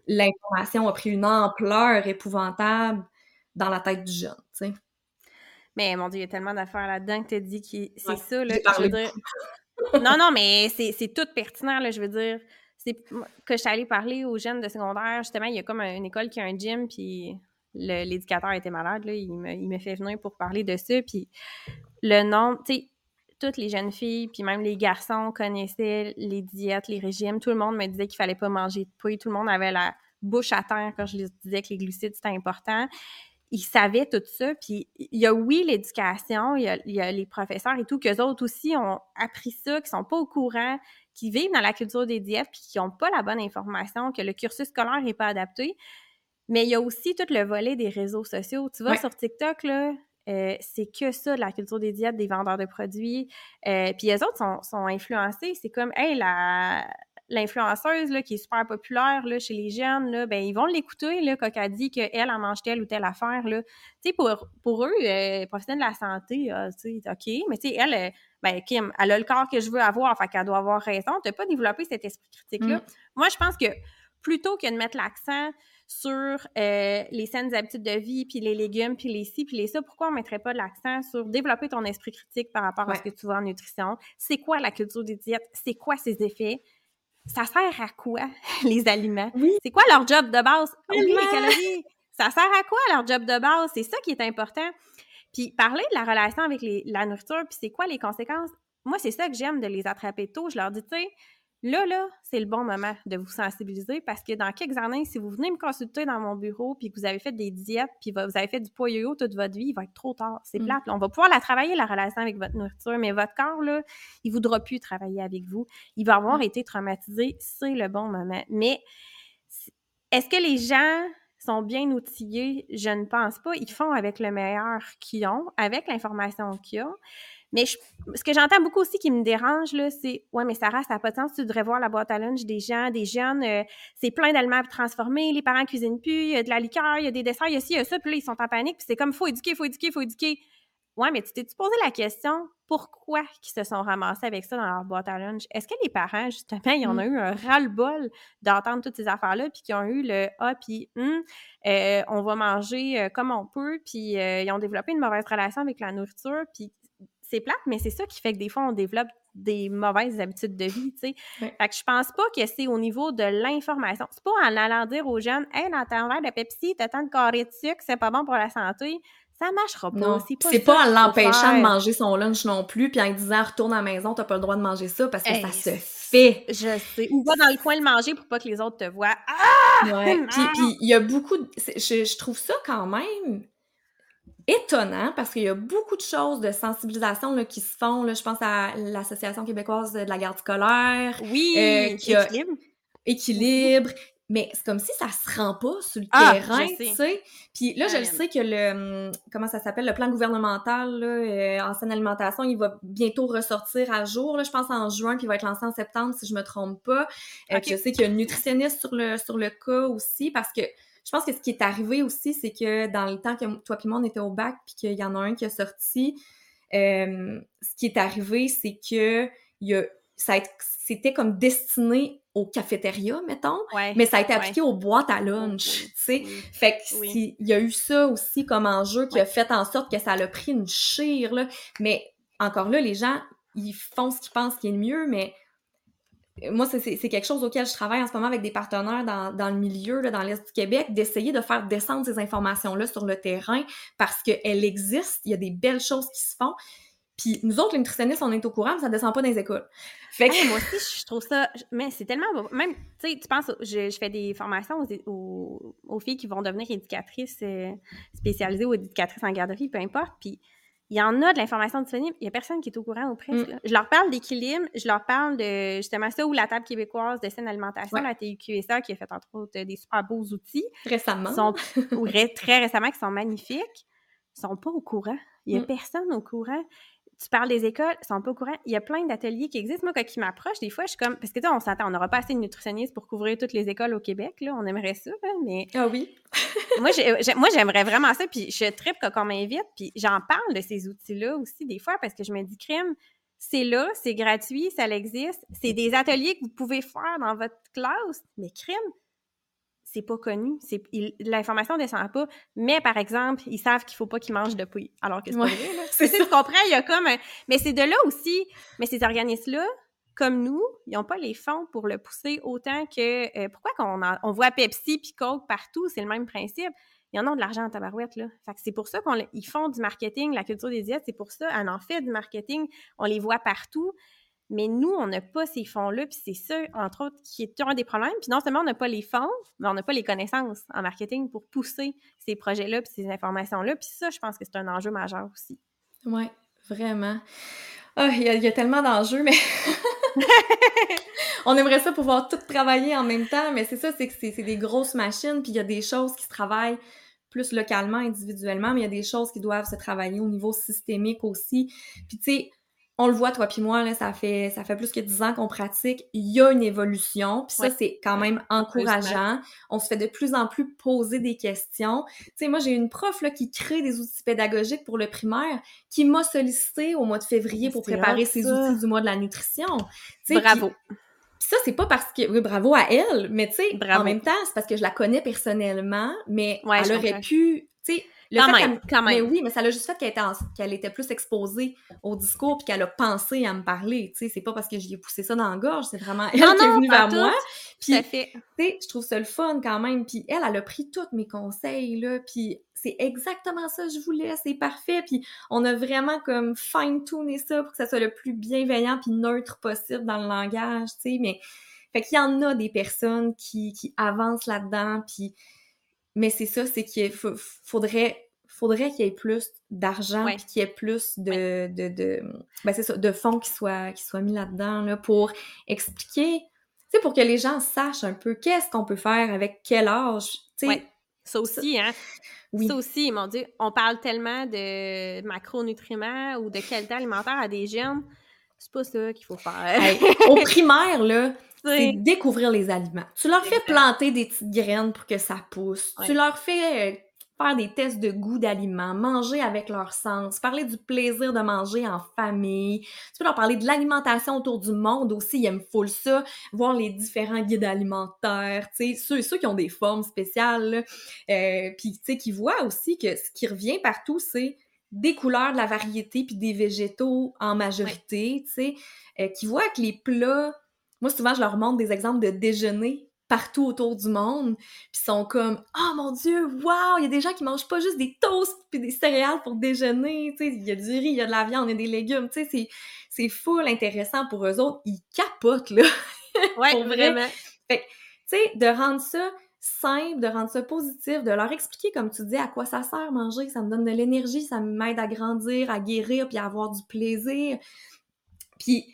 l'information a pris une ampleur épouvantable dans la tête du jeune, tu sais.
Mais mon Dieu, il y a tellement d'affaires là-dedans que tu as dit que c'est ça, là, je veux dire... non, non, mais c'est tout pertinent, là, je veux dire. C'est que je suis allée parler aux jeunes de secondaire, justement, il y a comme une école qui a un gym, puis l'éducateur était malade, il, me, fait venir pour parler de ça. Puis le nom, tu sais, toutes les jeunes filles, puis même les garçons connaissaient les diètes, les régimes. Tout le monde me disait qu'il fallait pas manger de pouille. Tout le monde avait la bouche à terre quand je leur disais que les glucides, c'était important. Ils savaient tout ça. Puis il y a, oui, l'éducation, il, y a, les professeurs et tout, qu'eux autres aussi ont appris ça, qui sont pas au courant, qui vivent dans la culture des diètes, puis qui n'ont pas la bonne information, que le cursus scolaire n'est pas adapté. Mais il y a aussi tout le volet des réseaux sociaux. Tu vois, sur TikTok, là, euh, c'est que ça, la culture des diètes, des vendeurs de produits. Euh, puis les autres sont, sont influencés. C'est comme, hey, la, l'influenceuse là, qui est super populaire là, chez les jeunes, là, ben, ils vont l'écouter là, quand elle dit qu'elle en mange telle ou telle affaire. Là. Pour, pour eux, euh, professionnels de la santé, euh, OK, mais elle, euh, ben, Kim, elle a le corps que je veux avoir, fait qu'elle doit avoir raison. Tu n'as pas développé cet esprit critique-là. Mm. Moi, je pense que plutôt que de mettre l'accent sur euh, les saines habitudes de vie, puis les légumes, puis les ci, puis les ça, pourquoi on ne mettrait pas l'accent sur développer ton esprit critique par rapport à ce que tu vois en nutrition? C'est quoi la culture des diètes? C'est quoi ses effets? Ça sert à quoi, *laughs* les aliments? C'est quoi leur job de base? Oui, les calories! Ça sert à quoi, leur job de base? C'est ça qui est important. Puis parler de la relation avec la nourriture, puis c'est quoi les conséquences? Moi, c'est ça que j'aime de les attraper tôt. Je leur dis, tu sais, Là, là, c'est le bon moment de vous sensibiliser parce que dans quelques années, si vous venez me consulter dans mon bureau puis que vous avez fait des diètes puis vous avez fait du poids yo toute votre vie, il va être trop tard. C'est mm. plate. On va pouvoir la travailler, la relation avec votre nourriture, mais votre corps, là, il ne voudra plus travailler avec vous. Il va avoir mm. été traumatisé. C'est le bon moment. Mais est-ce que les gens sont bien outillés? Je ne pense pas. Ils font avec le meilleur qu'ils ont, avec l'information qu'ils ont. Mais ce que j'entends beaucoup aussi qui me dérange, là, c'est Ouais, mais Sarah, ça n'a pas de sens, tu devrais voir la boîte à lunch des gens, des jeunes, euh, c'est plein d'aliments transformés, les parents cuisinent plus, il y a de la liqueur, il y a des desserts, il y a ci, il y a ça, puis là, ils sont en panique, puis c'est comme faut éduquer, faut éduquer, faut éduquer. Ouais, mais tu t'es-tu posé la question pourquoi ils se sont ramassés avec ça dans leur boîte à lunch? Est-ce que les parents, justement, ils en ont mmh. eu un ras-le-bol d'entendre toutes ces affaires-là, puis qu'ils ont eu le Ah, puis hum, euh, on va manger euh, comme on peut, puis ils ont développé une mauvaise relation avec la nourriture, puis c'est plate, mais c'est ça qui fait que des fois, on développe des mauvaises habitudes de vie, tu sais. Fait que je pense pas que c'est au niveau de l'information. C'est pas en allant dire aux jeunes, « Hey, dans ton verre de Pepsi, t'as tant de carré de sucre, c'est pas bon pour la santé. » Ça marchera pas.
C'est pas, en l'empêchant de manger son lunch non plus, puis en disant « Retourne à la maison, t'as pas le droit de manger ça, parce que ça se fait. »
Je sais. Ou va dans le coin le manger pour pas que les autres te voient. Ah!
Ouais. puis il y a beaucoup... De... Je, je trouve ça quand même étonnant parce qu'il y a beaucoup de choses de sensibilisation là, qui se font. Là, je pense à l'Association québécoise de la garde scolaire.
Oui, euh, qui équilibre.
équilibre. Mais c'est comme si ça se rend pas sur le ah, terrain, tu sais. Puis là, je le sais que le, hum, comment ça s'appelle, le plan gouvernemental là, euh, en saine alimentation, il va bientôt ressortir à jour, là, je pense en juin, puis il va être lancé en septembre, si je me trompe pas. Euh, je sais qu'il y a une nutritionniste sur le, sur le cas aussi, parce que je pense que ce qui est arrivé aussi, c'est que dans le temps que toi et moi, on était au bac, puis qu'il y en a un qui est sorti, euh, ce qui est arrivé, c'est que y a, ça c'était comme destiné aux cafétérias, mettons, mais ça a été appliqué aux boîtes à lunch, tu sais. Fait que il y a eu ça aussi comme enjeu qui a fait en sorte que ça a pris une chire, là. Mais encore là, les gens, ils font ce qu'ils pensent qui est le mieux, mais moi, c'est quelque chose auquel je travaille en ce moment avec des partenaires dans, le milieu, là, dans l'Est du Québec, d'essayer de faire descendre ces informations-là sur le terrain parce qu'elles existent, il y a des belles choses qui se font. Puis nous autres, les nutritionnistes, on est au courant, mais ça descend pas dans les écoles.
Fait que... moi aussi, je trouve ça... Mais c'est tellement... Même, tu sais, tu penses, je, fais des formations aux, aux, filles qui vont devenir éducatrices euh, spécialisées ou éducatrices en garderie, peu importe, puis il y en a de l'information disponible. Il n'y a personne qui est au courant ou presque. Mm. Je leur parle d'équilibre, je leur parle de justement ça ou la table québécoise de saine alimentation, la TUQSA, qui a fait entre autres des super beaux outils.
Récemment.
Sont, *laughs* très récemment, qui sont magnifiques. Ils sont pas au courant. Il n'y a mm. personne au courant tu parles des écoles, ils sont pas au courant. Il y a plein d'ateliers qui existent. Moi, quand ils m'approchent, des fois, je suis comme. Parce que, tu on s'entend, on n'aura pas assez de nutritionnistes pour couvrir toutes les écoles au Québec, là. On aimerait ça, mais.
Ah oui. *laughs*
moi, j'aimerais vraiment ça. Puis je tripe quand on m'invite. Puis j'en parle de ces outils-là aussi, des fois, parce que je me dis, crime, c'est là, c'est gratuit, ça existe. C'est des ateliers que vous pouvez faire dans votre classe. Mais crime, c'est pas connu. L'information descend pas. Mais par exemple, ils savent qu'il faut pas qu'ils mangent de pouille. Alors que c'est pas vrai. Là. *laughs* c'est tu comprends? Il y a comme Mais c'est de là aussi. Mais ces organismes-là, comme nous, ils n'ont pas les fonds pour le pousser autant que. Euh, pourquoi qu'on on voit Pepsi puis Coke partout? C'est le même principe. Ils en ont de l'argent en tabarouette, là. Fait que c'est pour ça qu'ils font du marketing, la culture des diètes, c'est pour ça. On en fait du marketing, on les voit partout. Mais nous, on n'a pas ces fonds-là, puis c'est ça, entre autres, qui est un des problèmes. Puis non seulement on n'a pas les fonds, mais on n'a pas les connaissances en marketing pour pousser ces projets-là, puis ces informations-là. Puis ça, je pense que c'est un enjeu majeur aussi.
Oui, vraiment. Ah, il y, a tellement d'enjeux, mais *laughs* on aimerait ça pouvoir tout travailler en même temps, mais c'est ça, c'est que c'est des grosses machines, puis il y a des choses qui se travaillent plus localement, individuellement, mais il y a des choses qui doivent se travailler au niveau systémique aussi. Puis tu sais, on le voit, toi puis moi, là, ça fait ça fait plus que dix ans qu'on pratique. Il y a une évolution, puis ça, c'est quand même encourageant. On se fait de plus en plus poser des questions. Tu sais, moi, j'ai une prof là, qui crée des outils pédagogiques pour le primaire, qui m'a sollicité au mois de février pour préparer ses outils du mois de la nutrition.
Bravo!
ça, c'est pas parce que. Oui, bravo à elle, mais tu sais, en même temps, c'est parce que je la connais personnellement, mais elle aurait pu. Tu sais,
quand, même, quand même.
Mais oui, mais ça l'a juste fait qu'elle était, qu'elle était plus exposée au discours puis qu'elle a pensé à me parler. Tu sais, c'est pas parce que j'y ai poussé ça dans la gorge, c'est vraiment elle qui est venue vers moi. Puis, tu sais, je trouve ça le fun quand même. Puis elle, elle a pris tous mes conseils, là. Puis c'est exactement ça que je voulais, c'est parfait. Puis on a vraiment comme fine-tuné ça pour que ça soit le plus bienveillant puis neutre possible dans le langage, tu sais. Mais fait qu'il y en a des personnes qui, qui avancent là-dedans, puis mais c'est ça, c'est qu'il faudrait faudrait qu'il y ait plus d'argent puis qu'il y ait plus de, de, de ben c'est ça, de fonds qui soient, qui soient mis là-dedans là, pour expliquer, tu sais, pour que les gens sachent un peu qu'est-ce qu'on peut faire avec quel âge, tu sais.
Ça aussi, hein? Oui. Ça aussi, mon Dieu, on parle tellement de macronutriments ou de qualité alimentaire à des jeunes. C'est pas ça qu'il faut faire.
au primaire, là, *laughs* c'est découvrir les aliments. Tu leur fais planter des petites graines pour que ça pousse. Tu leur fais euh, faire des tests de goût d'aliments, manger avec leur sens, parler du plaisir de manger en famille. Tu peux leur parler de l'alimentation autour du monde aussi, ils aiment full ça, voir les différents guides alimentaires, tu sais, ceux, ceux qui ont des formes spéciales, euh, puis tu sais, qui voient aussi que ce qui revient partout, c'est des couleurs, de la variété, puis des végétaux en majorité, tu sais, euh, qui voient que les plats... Moi, souvent, je leur montre des exemples de déjeuner partout autour du monde, puis sont comme « Oh mon Dieu, wow! Il y a des gens qui mangent pas juste des toasts puis des céréales pour déjeuner, tu sais, il y a du riz, il y a de la viande, il y a des légumes, tu sais, c'est full intéressant pour eux autres. Ils capotent, là! *laughs*
Ouais, vraiment!
Fait tu sais, de rendre ça simple, de rendre ça positif, de leur expliquer, comme tu dis, à quoi ça sert manger, ça me donne de l'énergie, ça m'aide à grandir, à guérir, puis à avoir du plaisir. Puis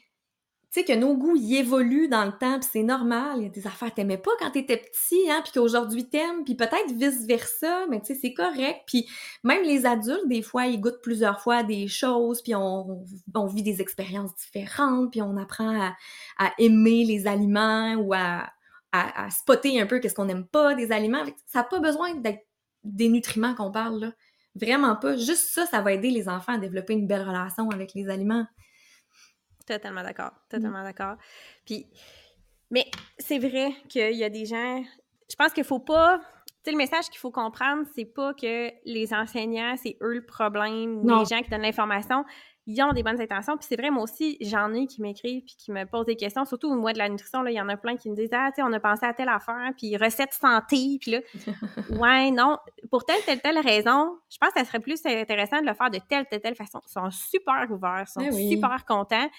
tu sais, que nos goûts y évoluent dans le temps, puis c'est normal. Il y a des affaires que t'aimais pas quand t'étais petit, hein, puis qu'aujourd'hui t'aimes, puis peut-être vice-versa, mais tu sais, c'est correct. Puis même les adultes, des fois, ils goûtent plusieurs fois des choses, puis on, vit des expériences différentes, puis on apprend à, aimer les aliments ou à, à, spotter un peu qu'est-ce qu'on n'aime pas des aliments. Ça n'a pas besoin d'être des nutriments qu'on parle, là. Vraiment pas. Juste ça, ça va aider les enfants à développer une belle relation avec les aliments.
Totalement d'accord. Mmh. Totalement d'accord. Puis, mais c'est vrai qu'il y a des gens. Je pense qu'il faut pas. Tu sais, le message qu'il faut comprendre, c'est pas que les enseignants, c'est eux le problème, ou les gens qui donnent l'information. Ils ont des bonnes intentions. Puis c'est vrai, moi aussi, j'en ai qui m'écrivent puis qui me posent des questions. Surtout, moi, de la nutrition, il y en a plein qui me disent Ah, tu sais, on a pensé à telle affaire, puis recette santé. Puis là, *laughs* ouais, non. Pour telle, telle, telle raison, je pense que ça serait plus intéressant de le faire de telle, telle, telle façon. Ils sont super ouverts, ils sont ben super contents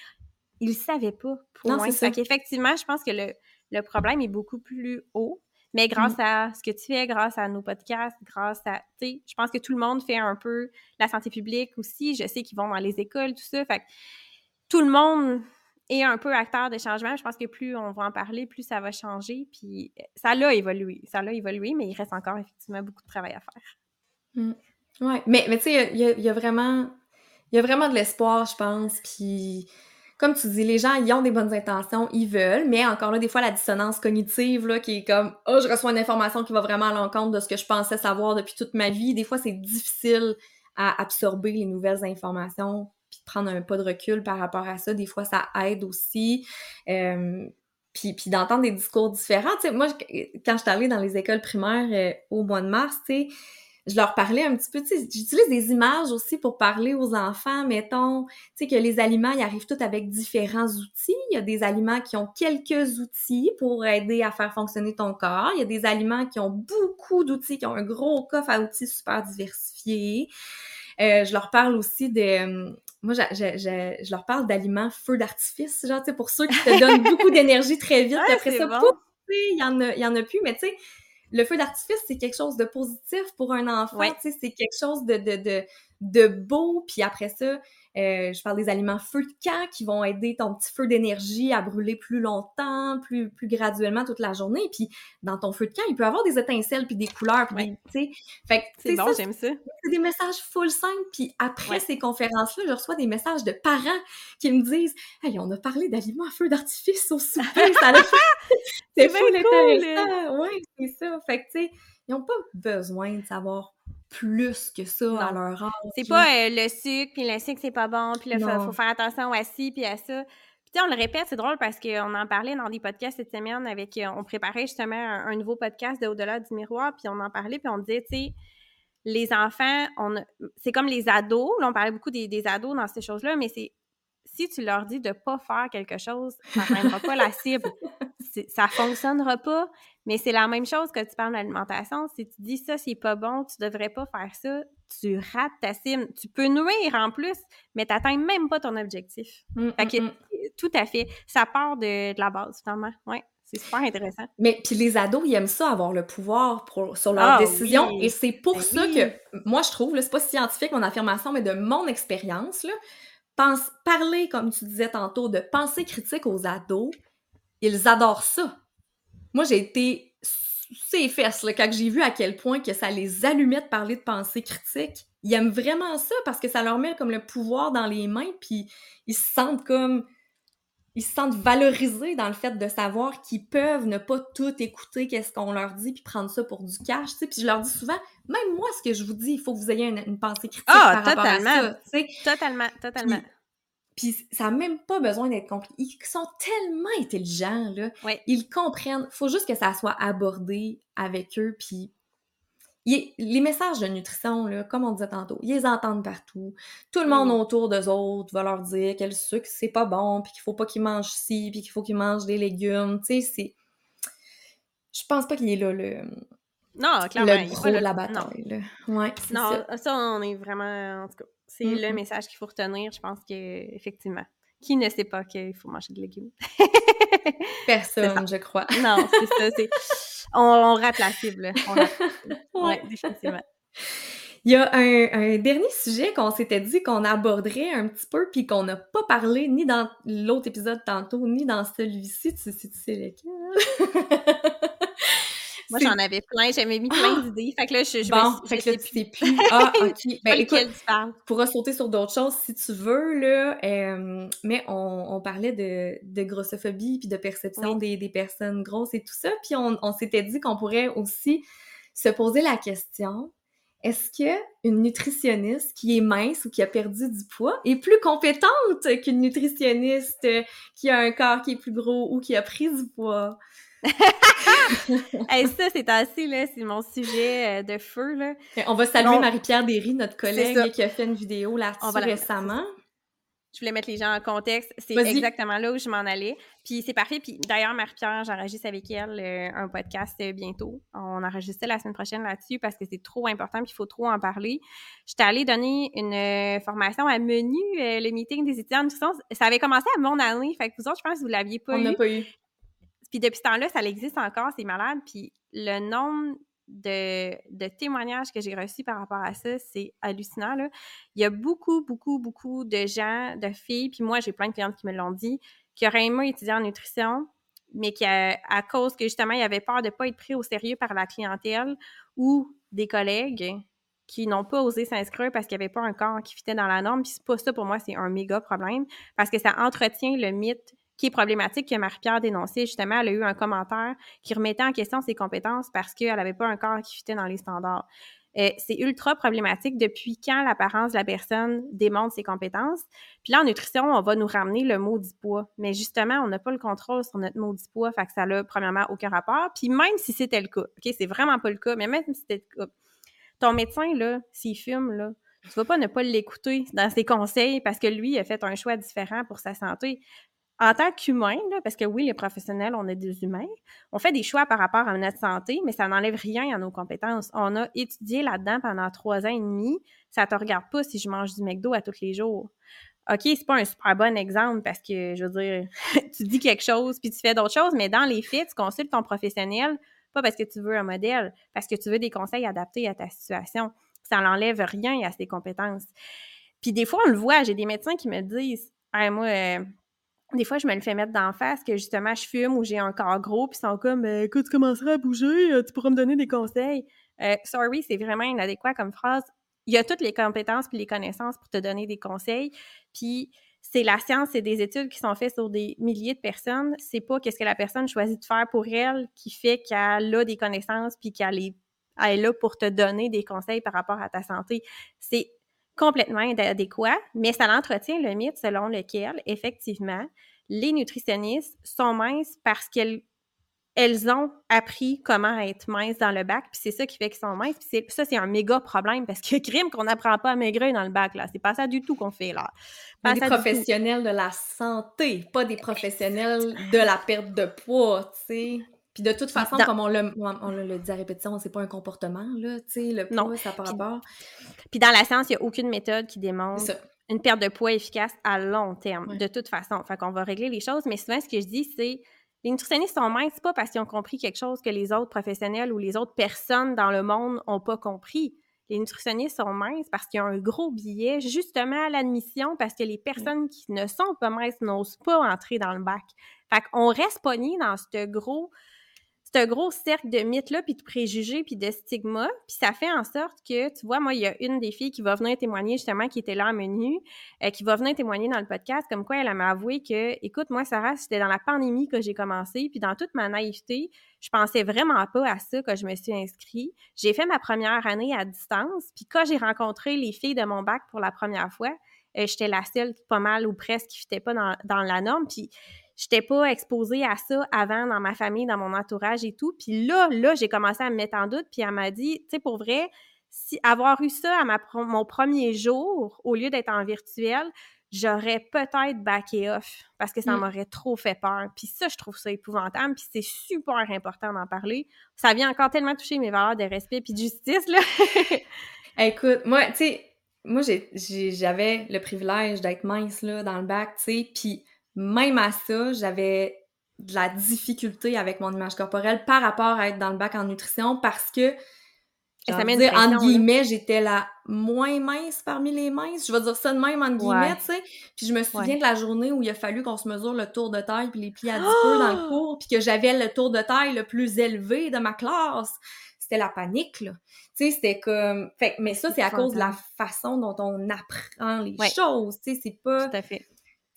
ils ne savaient pas. Pour non, c'est Effectivement, je pense que le, problème est beaucoup plus haut. Mais grâce mmh. à ce que tu fais, grâce à nos podcasts, grâce à, tu sais, je pense que tout le monde fait un peu la santé publique aussi. Je sais qu'ils vont dans les écoles, tout ça. Fait tout le monde est un peu acteur de changement. Je pense que plus on va en parler, plus ça va changer. Puis ça l'a évolué. Ça l'a évolué, mais il reste encore effectivement beaucoup de travail à faire.
Mmh. Oui, mais, mais tu sais, il y, a, vraiment... Il y a vraiment de l'espoir, je pense. Puis comme tu dis, les gens, ils ont des bonnes intentions, ils veulent, mais encore là, des fois, la dissonance cognitive, là, qui est comme, oh, je reçois une information qui va vraiment à l'encontre de ce que je pensais savoir depuis toute ma vie. Des fois, c'est difficile à absorber les nouvelles informations, puis prendre un pas de recul par rapport à ça. Des fois, ça aide aussi. Euh, puis, puis d'entendre des discours différents. Tu sais, moi, quand je suis allée dans les écoles primaires euh, au mois de mars, tu sais, je leur parlais un petit peu, tu sais, j'utilise des images aussi pour parler aux enfants, mettons, tu sais, que les aliments, ils arrivent tous avec différents outils. Il y a des aliments qui ont quelques outils pour aider à faire fonctionner ton corps. Il y a des aliments qui ont beaucoup d'outils, qui ont un gros coffre à outils super diversifié. Euh, je leur parle aussi de... Moi, je, je, je, leur parle d'aliments feu d'artifice, genre, tu sais, pour ceux qui te donnent *laughs* beaucoup d'énergie très vite. après ça, il y en a, il y en a plus, mais tu sais, le feu d'artifice, c'est quelque chose de positif pour un enfant, tu sais, c'est quelque chose de, de, de, de beau, puis après ça, euh, je parle des aliments feu de camp qui vont aider ton petit feu d'énergie à brûler plus longtemps, plus, plus graduellement toute la journée. Puis dans ton feu de camp, il peut y avoir des étincelles puis des couleurs. Puis sais.
fait c'est bon, j'aime ça.
C'est des messages full simples. Puis après ces conférences-là, je reçois des messages de parents qui me disent « Hey, on a parlé d'aliments à feu d'artifice au souper. ça *laughs* C'est full intéressant. Oui, c'est ça. Fait que tu sais, ils n'ont pas besoin de savoir plus que ça à leur âge.
C'est pas euh, le sucre, puis le sucre, c'est pas bon, puis il faut, faire attention à ci, puis à ça. sais, on le répète, c'est drôle parce qu'on en parlait dans des podcasts cette semaine avec, euh, on préparait justement un, nouveau podcast de Au-delà du miroir, puis on en parlait, puis on disait, tu sais, les enfants, on c'est comme les ados, là, on parlait beaucoup des, des ados dans ces choses-là, mais c'est si tu leur dis de ne pas faire quelque chose, ça n'atteindra pas la cible. *laughs* Ça fonctionnera pas. Mais c'est la même chose que tu parles d'alimentation. Si tu dis ça, c'est pas bon, tu devrais pas faire ça, tu rates ta cible. Tu peux nuire en plus, mais tu n'atteins même pas ton objectif. Mmh, fait que, mmh, mmh. tout à fait. Ça part de, la base, finalement. Ouais. C'est super intéressant.
Mais puis les ados, ils aiment ça, avoir le pouvoir sur leurs ah décisions. Et c'est pour ben ça que, moi, je trouve, c'est pas scientifique mon affirmation, mais de mon expérience, pense, parler, comme tu disais tantôt, de pensée critique aux ados, ils adorent ça. Moi, j'ai été ces fesses là, quand j'ai vu à quel point que ça les allumait de parler de pensée critique. Ils aiment vraiment ça parce que ça leur met comme le pouvoir dans les mains, puis ils se sentent comme ils se sentent valorisés dans le fait de savoir qu'ils peuvent ne pas tout écouter qu'est-ce qu'on leur dit puis prendre ça pour du cash, tu sais. Puis je leur dis souvent, même moi, ce que je vous dis, il faut que vous ayez une, pensée critique ah, par totalement. rapport à ça, tu
sais. Totalement, totalement.
Puis, ça n'a même pas besoin d'être compliqué. Ils sont tellement intelligents, là. Ils comprennent. faut juste que ça soit abordé avec eux, puis les messages de nutrition, là, comme on disait tantôt, ils les entendent partout. Tout le monde autour d'eux autres va leur dire que le sucre, c'est pas bon, puis qu'il faut pas qu'ils mangent ci, puis qu'il faut qu'ils mangent des légumes. Tu sais, c'est... Je pense pas qu'il est là, le...
Non, clairement.
Le gros de la bataille, non. Ouais,
non, ça. on est vraiment... En tout cas, c'est le message qu'il faut retenir. Je pense que effectivement qui ne sait pas qu'il faut manger de légumes? *laughs*
Personne, je crois. *laughs*
Non, c'est ça. *laughs* On, rate la cible. Oui, définitivement.
Il y a un, dernier sujet qu'on s'était dit qu'on aborderait un petit peu, puis qu'on n'a pas parlé ni dans l'autre épisode tantôt, ni dans celui-ci. Tu sais, tu sais lequel?
Moi, j'en avais plein. J'avais mis plein ah! d'idées. Fait que là, je, je
bon, fait que là, tu sais plus. Ah, *laughs* OK. Ben, écoute, tu pourras sauter sur d'autres choses si tu veux, là. Euh, mais on, on, parlait de, de grossophobie puis de perception des, des, personnes grosses et tout ça. Puis on, on s'était dit qu'on pourrait aussi se poser la question est-ce que une nutritionniste qui est mince ou qui a perdu du poids est plus compétente qu'une nutritionniste qui a un corps qui est plus gros ou qui a pris du poids? *laughs*
hey, ça, c'est assez, là, c'est mon sujet euh, de feu, là.
On va saluer Marie-Pierre Derry, notre collègue qui a fait une vidéo là-dessus récemment.
Je voulais mettre les gens en contexte. C'est exactement là où je m'en allais. Puis c'est parfait. Puis d'ailleurs, Marie-Pierre, j'enregistre avec elle euh, un podcast euh, bientôt. On enregistrait la semaine prochaine là-dessus parce que c'est trop important puis il faut trop en parler. J'étais allée donner une formation à Menu, le meeting des étudiants de Ça avait commencé à mon année. Fait que vous autres, je pense que vous l'aviez pas eu.
On n'a pas eu.
Puis depuis ce temps-là, ça existe encore, c'est malade. Puis le nombre de, témoignages que j'ai reçus par rapport à ça, c'est hallucinant. Là. Il y a beaucoup, beaucoup, beaucoup de gens, de filles, puis moi, j'ai plein de clientes qui me l'ont dit, qui auraient aimé étudier en nutrition, mais qui, à, cause que justement, ils avaient peur de ne pas être pris au sérieux par la clientèle ou des collègues qui n'ont pas osé s'inscrire parce qu'il n'y avait pas un corps qui fitait dans la norme. Puis c'est pas ça, pour moi, c'est un méga problème parce que ça entretient le mythe qui est problématique que Marie-Pierre dénonçait. Justement, elle a eu un commentaire qui remettait en question ses compétences parce qu'elle n'avait pas un corps qui fitait dans les standards. Euh, c'est ultra problématique depuis quand l'apparence de la personne démontre ses compétences. Puis là, en nutrition, on va nous ramener le du poids. Mais justement, on n'a pas le contrôle sur notre du poids, fait que ça n'a premièrement aucun rapport. Puis même si c'était le cas, OK, c'est vraiment pas le cas, mais même si c'était le cas, ton médecin, là, s'il fume, là, tu vas pas ne pas l'écouter dans ses conseils parce que lui a fait un choix différent pour sa santé en tant qu'humain, parce que oui, les professionnels, on est des humains, on fait des choix par rapport à notre santé, mais ça n'enlève rien à nos compétences. On a étudié là-dedans pendant trois ans et demi. Ça te regarde pas si je mange du McDo à tous les jours. OK, c'est pas un super bon exemple parce que, je veux dire, *laughs* tu dis quelque chose puis tu fais d'autres choses, mais dans les faits, tu consultes ton professionnel, pas parce que tu veux un modèle, parce que tu veux des conseils adaptés à ta situation. Ça n'enlève rien à tes compétences. Puis des fois, on le voit, j'ai des médecins qui me disent, moi, euh, des fois, je me le fais mettre d'en face que justement, je fume ou j'ai un corps gros, puis ils sont comme euh, Écoute, tu commenceras à bouger, euh, tu pourras me donner des conseils. Euh, sorry, c'est vraiment inadéquat comme phrase. Il y a toutes les compétences puis les connaissances pour te donner des conseils. Puis c'est la science, c'est des études qui sont faites sur des milliers de personnes. C'est pas qu'est-ce que la personne choisit de faire pour elle qui fait qu'elle a des connaissances puis qu'elle est, est là pour te donner des conseils par rapport à ta santé. C'est complètement adéquat, mais ça l'entretient le mythe selon lequel, effectivement, les nutritionnistes sont minces parce qu'elles elles ont appris comment être minces dans le bac, puis c'est ça qui fait qu'ils sont minces. Puis ça, c'est un méga problème parce que crime qu'on n'apprend pas à maigrir dans le bac, là. C'est pas ça du tout qu'on fait, là.
Pas des professionnels de la santé, pas des professionnels de la perte de poids, tu sais. Puis de toute façon, comme on le, on le dit à répétition, c'est pas un comportement, là, tu sais, le poids, ça par rapport.
Puis dans la science, il n'y a aucune méthode qui démontre une perte de poids efficace à long terme, de toute façon. Fait qu'on va régler les choses, mais souvent, ce que je dis, c'est les nutritionnistes sont minces, pas parce qu'ils ont compris quelque chose que les autres professionnels ou les autres personnes dans le monde n'ont pas compris. Les nutritionnistes sont minces parce qu'il y a un gros billet justement à l'admission parce que les personnes qui ne sont pas minces n'osent pas entrer dans le bac. Fait qu'on reste pogné dans ce gros c'est un gros cercle de mythes-là, puis de préjugés, puis de stigmas. Puis ça fait en sorte que, tu vois, moi, il y a une des filles qui va venir témoigner, justement, qui était là en menu, euh, qui va venir témoigner dans le podcast, comme quoi elle m'a avoué que, écoute, moi, Sarah, c'était dans la pandémie que j'ai commencé, puis dans toute ma naïveté, je pensais vraiment pas à ça quand je me suis inscrite. J'ai fait ma première année à distance, puis quand j'ai rencontré les filles de mon bac pour la première fois, euh, j'étais la seule pas mal ou presque qui fitait pas dans, dans la norme, puis j'étais pas exposée à ça avant dans ma famille, dans mon entourage et tout. Puis là, là, j'ai commencé à me mettre en doute, puis elle m'a dit, tu sais, pour vrai, si avoir eu ça à ma, mon premier jour, au lieu d'être en virtuel, j'aurais peut-être backé off parce que ça mm. m'aurait trop fait peur. Puis ça, je trouve ça épouvantable, puis c'est super important d'en parler. Ça vient encore tellement toucher mes valeurs de respect puis de justice, là. *laughs*
Écoute, moi, tu sais, moi, j'avais le privilège d'être mince, là, dans le bac, tu sais, puis même à ça, j'avais de la difficulté avec mon image corporelle par rapport à être dans le bac en nutrition parce que ça dire, en guillemets, j'étais la moins mince parmi les minces. Je vais dire ça de même, en guillemets, tu sais. Puis je me souviens de la journée où il a fallu qu'on se mesure le tour de taille puis les plis à peu dans le cours, puis que j'avais le tour de taille le plus élevé de ma classe. C'était la panique, là. Tu sais, c'était comme... Fait, mais ça, c'est à cause de la façon dont on apprend les choses, tu sais, c'est pas...
Tout à fait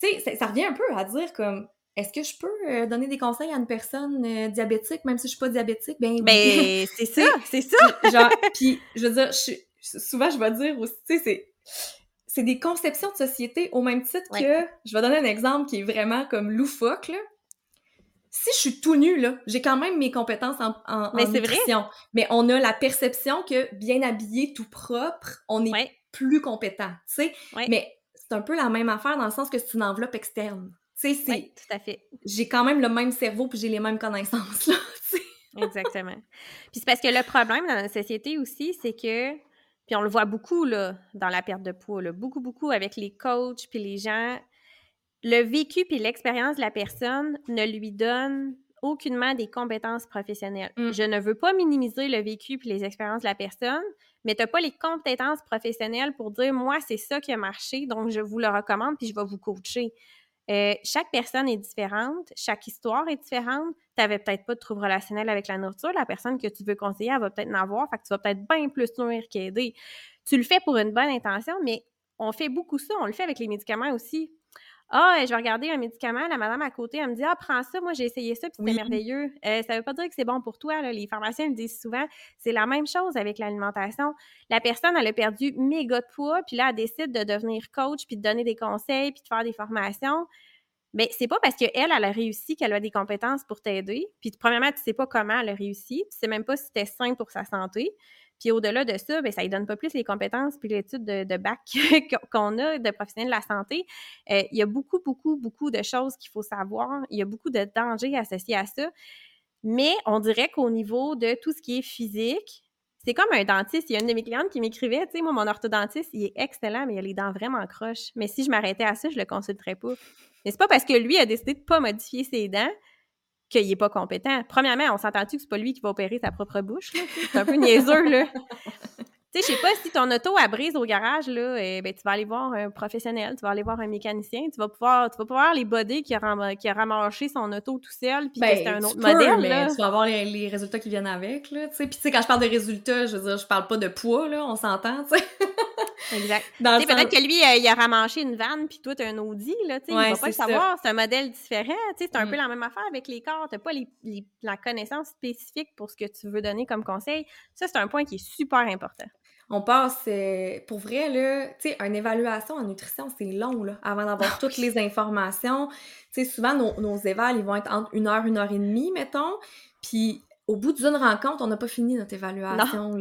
tu sais, ça, revient un peu à dire comme est-ce que je peux euh, donner des conseils à une personne euh, diabétique, même si je suis pas diabétique?
Ben, ben *laughs* c'est ça, c'est ça!
genre, *laughs* puis je veux dire, souvent je vais dire aussi, tu sais, c'est, des conceptions de société au même titre que, je vais donner un exemple qui est vraiment comme loufoque, là. Si je suis tout nu, là, j'ai quand même mes compétences en, en, mais nutrition. Mais on a la perception que bien habillé, tout propre, on est plus compétent, tu sais. Mais c'est un peu la même affaire dans le sens que c'est une enveloppe externe. Tu sais, c'est.
tout à fait.
J'ai quand même le même cerveau puis j'ai les mêmes connaissances, là. *laughs*
Exactement. Puis c'est parce que le problème dans la société aussi, c'est que. Puis on le voit beaucoup, là, dans la perte de poids, là, beaucoup, beaucoup avec les coachs puis les gens. Le vécu puis l'expérience de la personne ne lui donne aucunement des compétences professionnelles. Mm. Je ne veux pas minimiser le vécu puis les expériences de la personne, mais tu n'as pas les compétences professionnelles pour dire moi, c'est ça qui a marché, donc je vous le recommande puis je vais vous coacher. Euh, chaque personne est différente, chaque histoire est différente. Tu n'avais peut-être pas de trouble relationnel avec la nourriture. La personne que tu veux conseiller, elle va peut-être en avoir, fait que tu vas peut-être bien plus nourrir qu'aider. Tu le fais pour une bonne intention, mais on fait beaucoup ça. On le fait avec les médicaments aussi. Ah, je vais regarder un médicament, la madame à côté, elle me dit Ah, prends ça, moi j'ai essayé ça, puis c'était merveilleux. Euh, ça veut pas dire que c'est bon pour toi. Les pharmaciens le disent souvent. C'est la même chose avec l'alimentation. La personne, elle a perdu méga de poids, puis là, elle décide de devenir coach, puis de donner des conseils, puis de faire des formations. Mais c'est pas parce qu'elle, elle a réussi qu'elle a des compétences pour t'aider. Puis, premièrement, tu sais pas comment elle a réussi. Tu sais même pas si c'était sain pour sa santé. Puis au-delà de ça, bien, ça ne donne pas plus les compétences puis l'étude de, bac *laughs* qu'on a de professionnels de la santé. Euh, il y a beaucoup, beaucoup, beaucoup de choses qu'il faut savoir. Il y a beaucoup de dangers associés à ça. Mais on dirait qu'au niveau de tout ce qui est physique, c'est comme un dentiste. Il y a une de mes clientes qui m'écrivait, tu sais, moi, mon orthodontiste, il est excellent, mais il a les dents vraiment croches. Mais si je m'arrêtais à ça, je le consulterais pas. Mais c'est pas parce que lui a décidé de pas modifier ses dents qu'il n'est pas compétent. Premièrement, on s'entend-tu que c'est pas lui qui va opérer sa propre bouche? C'est un peu niaiseux, là. *laughs* Tu sais, je sais pas si ton auto a brise au garage, là, et, eh ben, tu vas aller voir un professionnel, tu vas aller voir un mécanicien, tu vas pouvoir, tu vas pouvoir les boder qui a, qui a ramassé son auto tout seul, puis que ben, c'est un autre modèle,
mais tu vas avoir les, résultats qui viennent avec, là, tu sais. Puis tu sais, quand je parle de résultats, je veux dire, je parle pas de poids, là, on s'entend, tu sais. *laughs*
Exact. Peut-être que lui, euh, il a ramanché une vanne, puis toi, tu as un Audi, là, tu sais, il va pas le savoir, c'est un modèle différent, tu sais, c'est un peu mm. la même affaire avec les corps, tu pas les, la connaissance spécifique pour ce que tu veux donner comme conseil. Ça, c'est un point qui est super important.
On passe, euh, pour vrai, là, tu sais, une évaluation en nutrition, c'est long, là, avant d'avoir ah toutes les informations. Tu sais, souvent, nos, nos évals, ils vont être entre une heure, une heure et demie, mettons, puis au bout d'une rencontre, on n'a pas fini notre évaluation.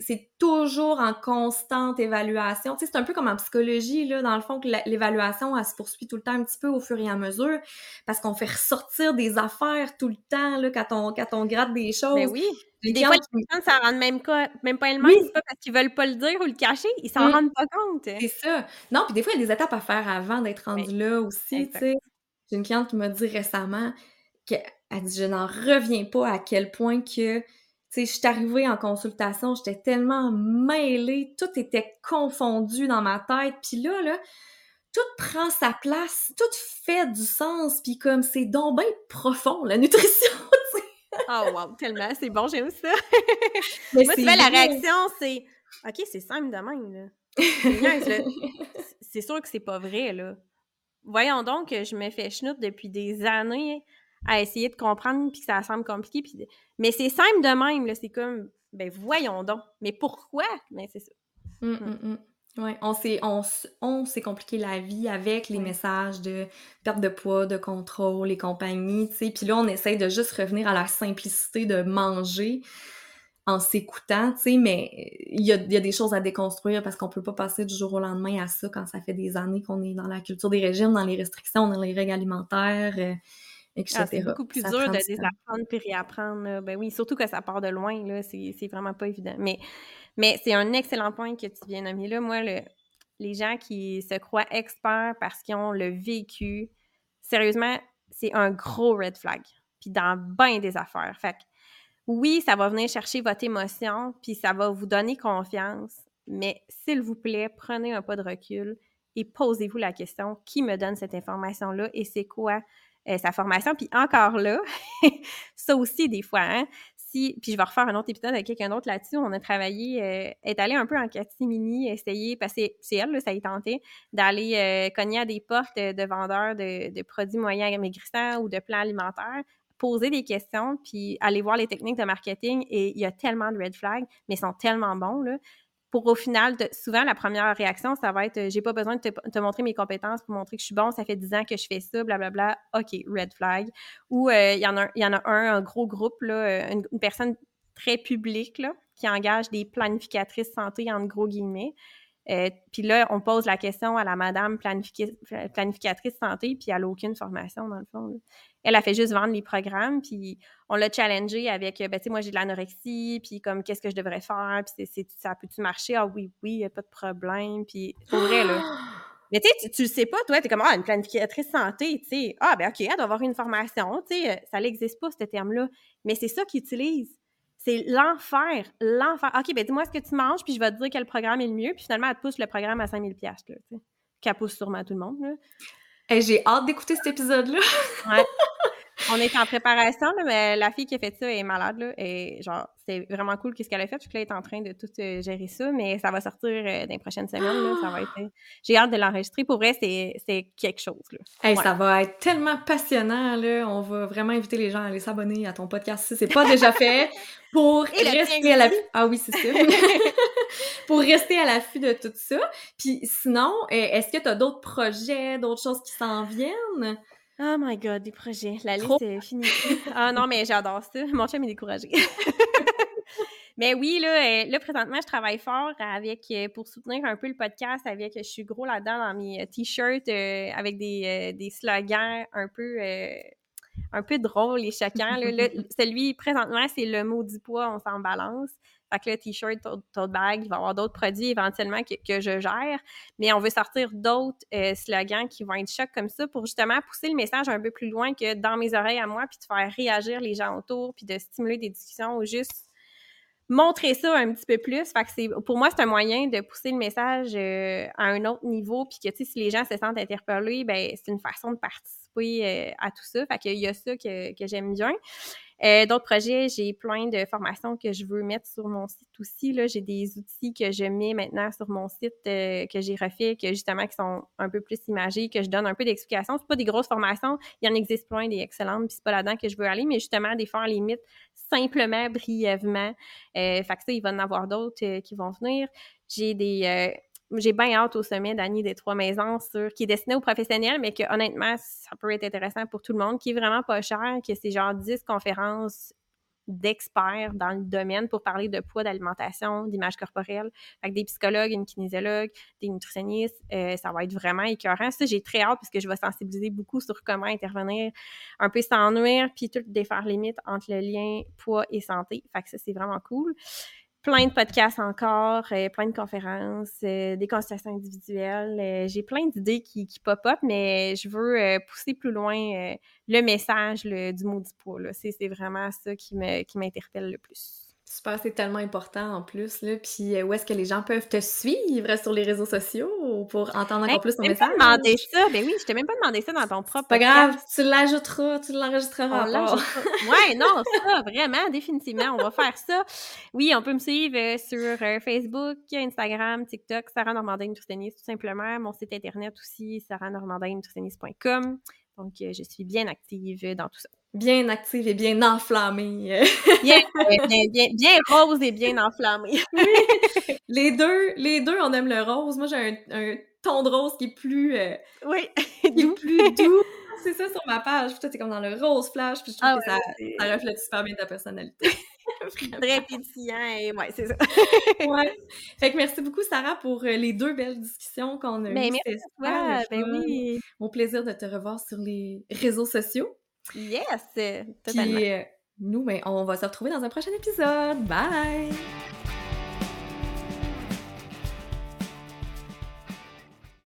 C'est toujours en constante évaluation. C'est un peu comme en psychologie, là, dans le fond, que l'évaluation, elle se poursuit tout le temps un petit peu au fur et à mesure, parce qu'on fait ressortir des affaires tout le temps, là, quand on, quand on gratte des choses.
Mais oui. des fois, les gens ça rend même, même pas elle-même, c'est pas parce qu'ils veulent pas le dire ou le cacher, ils s'en mmh. rendent pas compte.
C'est ça. Non, puis des fois, il y a des étapes à faire avant d'être rendu là aussi, tu sais. J'ai une cliente qui m'a dit récemment, elle dit, je n'en reviens pas à quel point que, tu sais, je suis arrivée en consultation, j'étais tellement mêlée, tout était confondu dans ma tête, puis là, là, tout prend sa place, tout fait du sens, puis comme c'est donc bien profond, la nutrition, *laughs* tu sais.
Oh wow, tellement, c'est bon, j'aime ça. *laughs* Mais Moi, tu vois, la réaction, c'est « OK, c'est simple de même, là. » *laughs* C'est sûr que c'est pas vrai, là. Voyons donc que je me fais chenoute depuis des années à essayer de comprendre puis que ça semble compliqué. Puis... Mais c'est simple de même, là. C'est comme, ben voyons donc. Mais pourquoi? Mais c'est ça.
Mmh, mmh. Oui, on s'est on, on compliqué la vie avec les messages de perte de poids, de contrôle et compagnie, tu sais. Puis là, on essaye de juste revenir à la simplicité de manger en s'écoutant, tu sais, mais il y a, y a, des choses à déconstruire parce qu'on peut pas passer du jour au lendemain à ça quand ça fait des années qu'on est dans la culture des régimes, dans les restrictions, dans les règles alimentaires. Euh,
ah, c'est beaucoup plus dur de désapprendre puis réapprendre. Ben oui, surtout que ça part de loin, là, c'est vraiment pas évident. Mais, mais c'est un excellent point que tu viens de nommer là. Moi, le, les gens qui se croient experts parce qu'ils ont le vécu, sérieusement, c'est un gros red flag. Puis dans bien des affaires. Fait que, oui, ça va venir chercher votre émotion, puis ça va vous donner confiance, mais s'il vous plaît, prenez un pas de recul et posez-vous la question qui me donne cette information-là et c'est quoi euh, sa formation. Puis encore là, *laughs* ça aussi, des fois, hein, si, puis je vais refaire un autre épisode avec quelqu'un d'autre là-dessus, on a travaillé, euh, est allé un peu en catimini, essayer, parce que c'est elle, ça y tenté, d'aller euh, cogner à des portes de vendeurs de, de produits moyens amaigrissants ou de plans alimentaires poser des questions, puis aller voir les techniques de marketing. Et il y a tellement de red flags, mais ils sont tellement bons, là au final, souvent, la première réaction, ça va être j'ai pas besoin de te, montrer mes compétences pour montrer que je suis bon, ça fait 10 ans que je fais ça, blablabla. OK, red flag. Ou euh, il y, en a, y en a un, un gros groupe, là, une, personne très publique là, qui engage des planificatrices santé, entre gros guillemets. Euh, puis là, on pose la question à la madame planificatrice santé, puis elle n'a aucune formation, dans le fond. Elle a fait juste vendre les programmes, puis on l'a challengé avec, ben, tu sais, moi, j'ai de l'anorexie, puis comme, qu'est-ce que je devrais faire, puis c'est, ça peut-tu marcher? Ah oui, oui, il n'y a pas de problème, puis pour vrai, là. *gasps* Mais tu sais, tu le sais pas, toi, tu es comme, ah, une planificatrice santé, tu sais, ah, ben OK, elle doit avoir une formation, tu sais, ça n'existe pas, ce terme-là. Mais c'est ça qu'ils utilisent. C'est l'enfer, l'enfer. OK, ben dis-moi ce que tu manges, puis je vais te dire quel programme est le mieux, puis finalement, elle te pousse le programme à 5000$, là, tu sais. Qu'elle pousse sûrement à tout le monde, là.
j'ai hâte d'écouter cet épisode-là.
ouais. *laughs* On est en préparation, mais la fille qui a fait ça est malade, là, et genre, c'est vraiment cool qu'est-ce qu'elle a fait, puis qu'elle est en train de tout euh, gérer ça, mais ça va sortir euh, dans les prochaines semaines, là, ça va être... Euh, j'ai hâte de l'enregistrer, pour vrai, c'est quelque chose, là.
Ça va être tellement passionnant, là, on va vraiment inviter les gens à aller s'abonner à ton podcast si c'est pas déjà fait, *laughs* pour rester à l'affût... Ah oui, c'est ça! *laughs* pour rester à l'affût de tout ça. Puis sinon, est-ce que tu as d'autres projets, d'autres choses qui s'en viennent?
Oh my god, des projets. La liste est finie. ah non, mais j'adore ça. Mon chum est découragé. *laughs* mais oui, là, euh, là, présentement, je travaille fort avec euh, pour soutenir un peu le podcast avec je suis gros là-dedans dans mes euh, t-shirts avec des, des slogans un peu un peu drôles et choquants. Là. *laughs* celui présentement, c'est le mot du poids, on s'en balance. Fait que le t-shirt, tote bag, il va y avoir d'autres produits éventuellement que, je gère. Mais on veut sortir d'autres euh, slogans qui vont être chocs comme ça pour justement pousser le message un peu plus loin que dans mes oreilles à moi, puis de faire réagir les gens autour, puis de stimuler des discussions ou juste montrer ça un petit peu plus. Fait que pour moi, c'est un moyen de pousser le message euh, à un autre niveau, puis que, si les gens se sentent interpellés, ben c'est une façon de participer euh, à tout ça. Fait qu'il y a ça que, que j'aime bien. Euh, d'autres projets, j'ai plein de formations que je veux mettre sur mon site aussi. J'ai des outils que je mets maintenant sur mon site euh, que j'ai refait, que justement qui sont un peu plus imagés, que je donne un peu d'explications. C'est pas des grosses formations, il y en existe plein des excellentes, puis c'est pas là-dedans que je veux aller, mais justement des fois en limite simplement, brièvement. Euh, fait que ça, il va y en avoir d'autres qui vont venir. J'ai des j'ai bien hâte au sommet d'Annie des Trois Maisons sur, qui est destiné aux professionnels, mais que honnêtement, ça peut être intéressant pour tout le monde, qui est vraiment pas cher, que c'est genre 10 conférences d'experts dans le domaine pour parler de poids, d'alimentation, d'image corporelle. Avec des psychologues, une kinésiologue, des nutritionnistes, euh, ça va être vraiment écœurant. Ça, j'ai très hâte parce que je vais sensibiliser beaucoup sur comment intervenir un peu sans nuire, puis tout défaire les mythes entre le lien poids et santé. Fait que ça, c'est vraiment cool plein de podcasts encore, euh, plein de conférences, euh, des consultations individuelles. Euh, j'ai plein d'idées qui, qui pop-up, mais je veux pousser plus loin le message du mot du poids. C'est vraiment ça qui m'interpelle le plus.
Super, c'est tellement important en plus. Là. Puis où est-ce que les gens peuvent te suivre sur les réseaux sociaux pour entendre encore plus ton message?
Je pas demandé ça. Ben oui, je t'ai même pas demandé ça dans ton propre.
Pas grave, tu l'ajouteras, tu l'enregistreras.
ouais, non, ça, vraiment, définitivement, on va faire ça. Oui, on peut me suivre euh, sur euh, Facebook, Instagram, TikTok, Sarah Normandin Nutritionniste, tout simplement. Mon site internet aussi, sarahnormandinnutritionniste.com. Donc, euh, je suis bien active dans tout ça
bien active et bien enflammée.
bien, bien, bien, rose et bien enflammée. *laughs*
les deux, les deux, on aime le rose. Moi, j'ai un, ton de rose qui est plus, euh,
oui,
doux. plus doux. *laughs* C'est ça sur ma page. Puis toi, t'es comme dans le rose flash. Puis je trouve ah que ça, ça, reflète super bien ta personnalité. *laughs*
Très pétillant et ouais, c'est ça.
ouais. Fait que merci beaucoup, Sarah, pour euh, les deux belles discussions qu'on a
ben, eues. Merci à toi. Ben oui.
Mon plaisir de te revoir sur les réseaux sociaux.
Yes!
Totalement. Puis, euh, nous, ben, on va se retrouver dans un prochain épisode. Bye!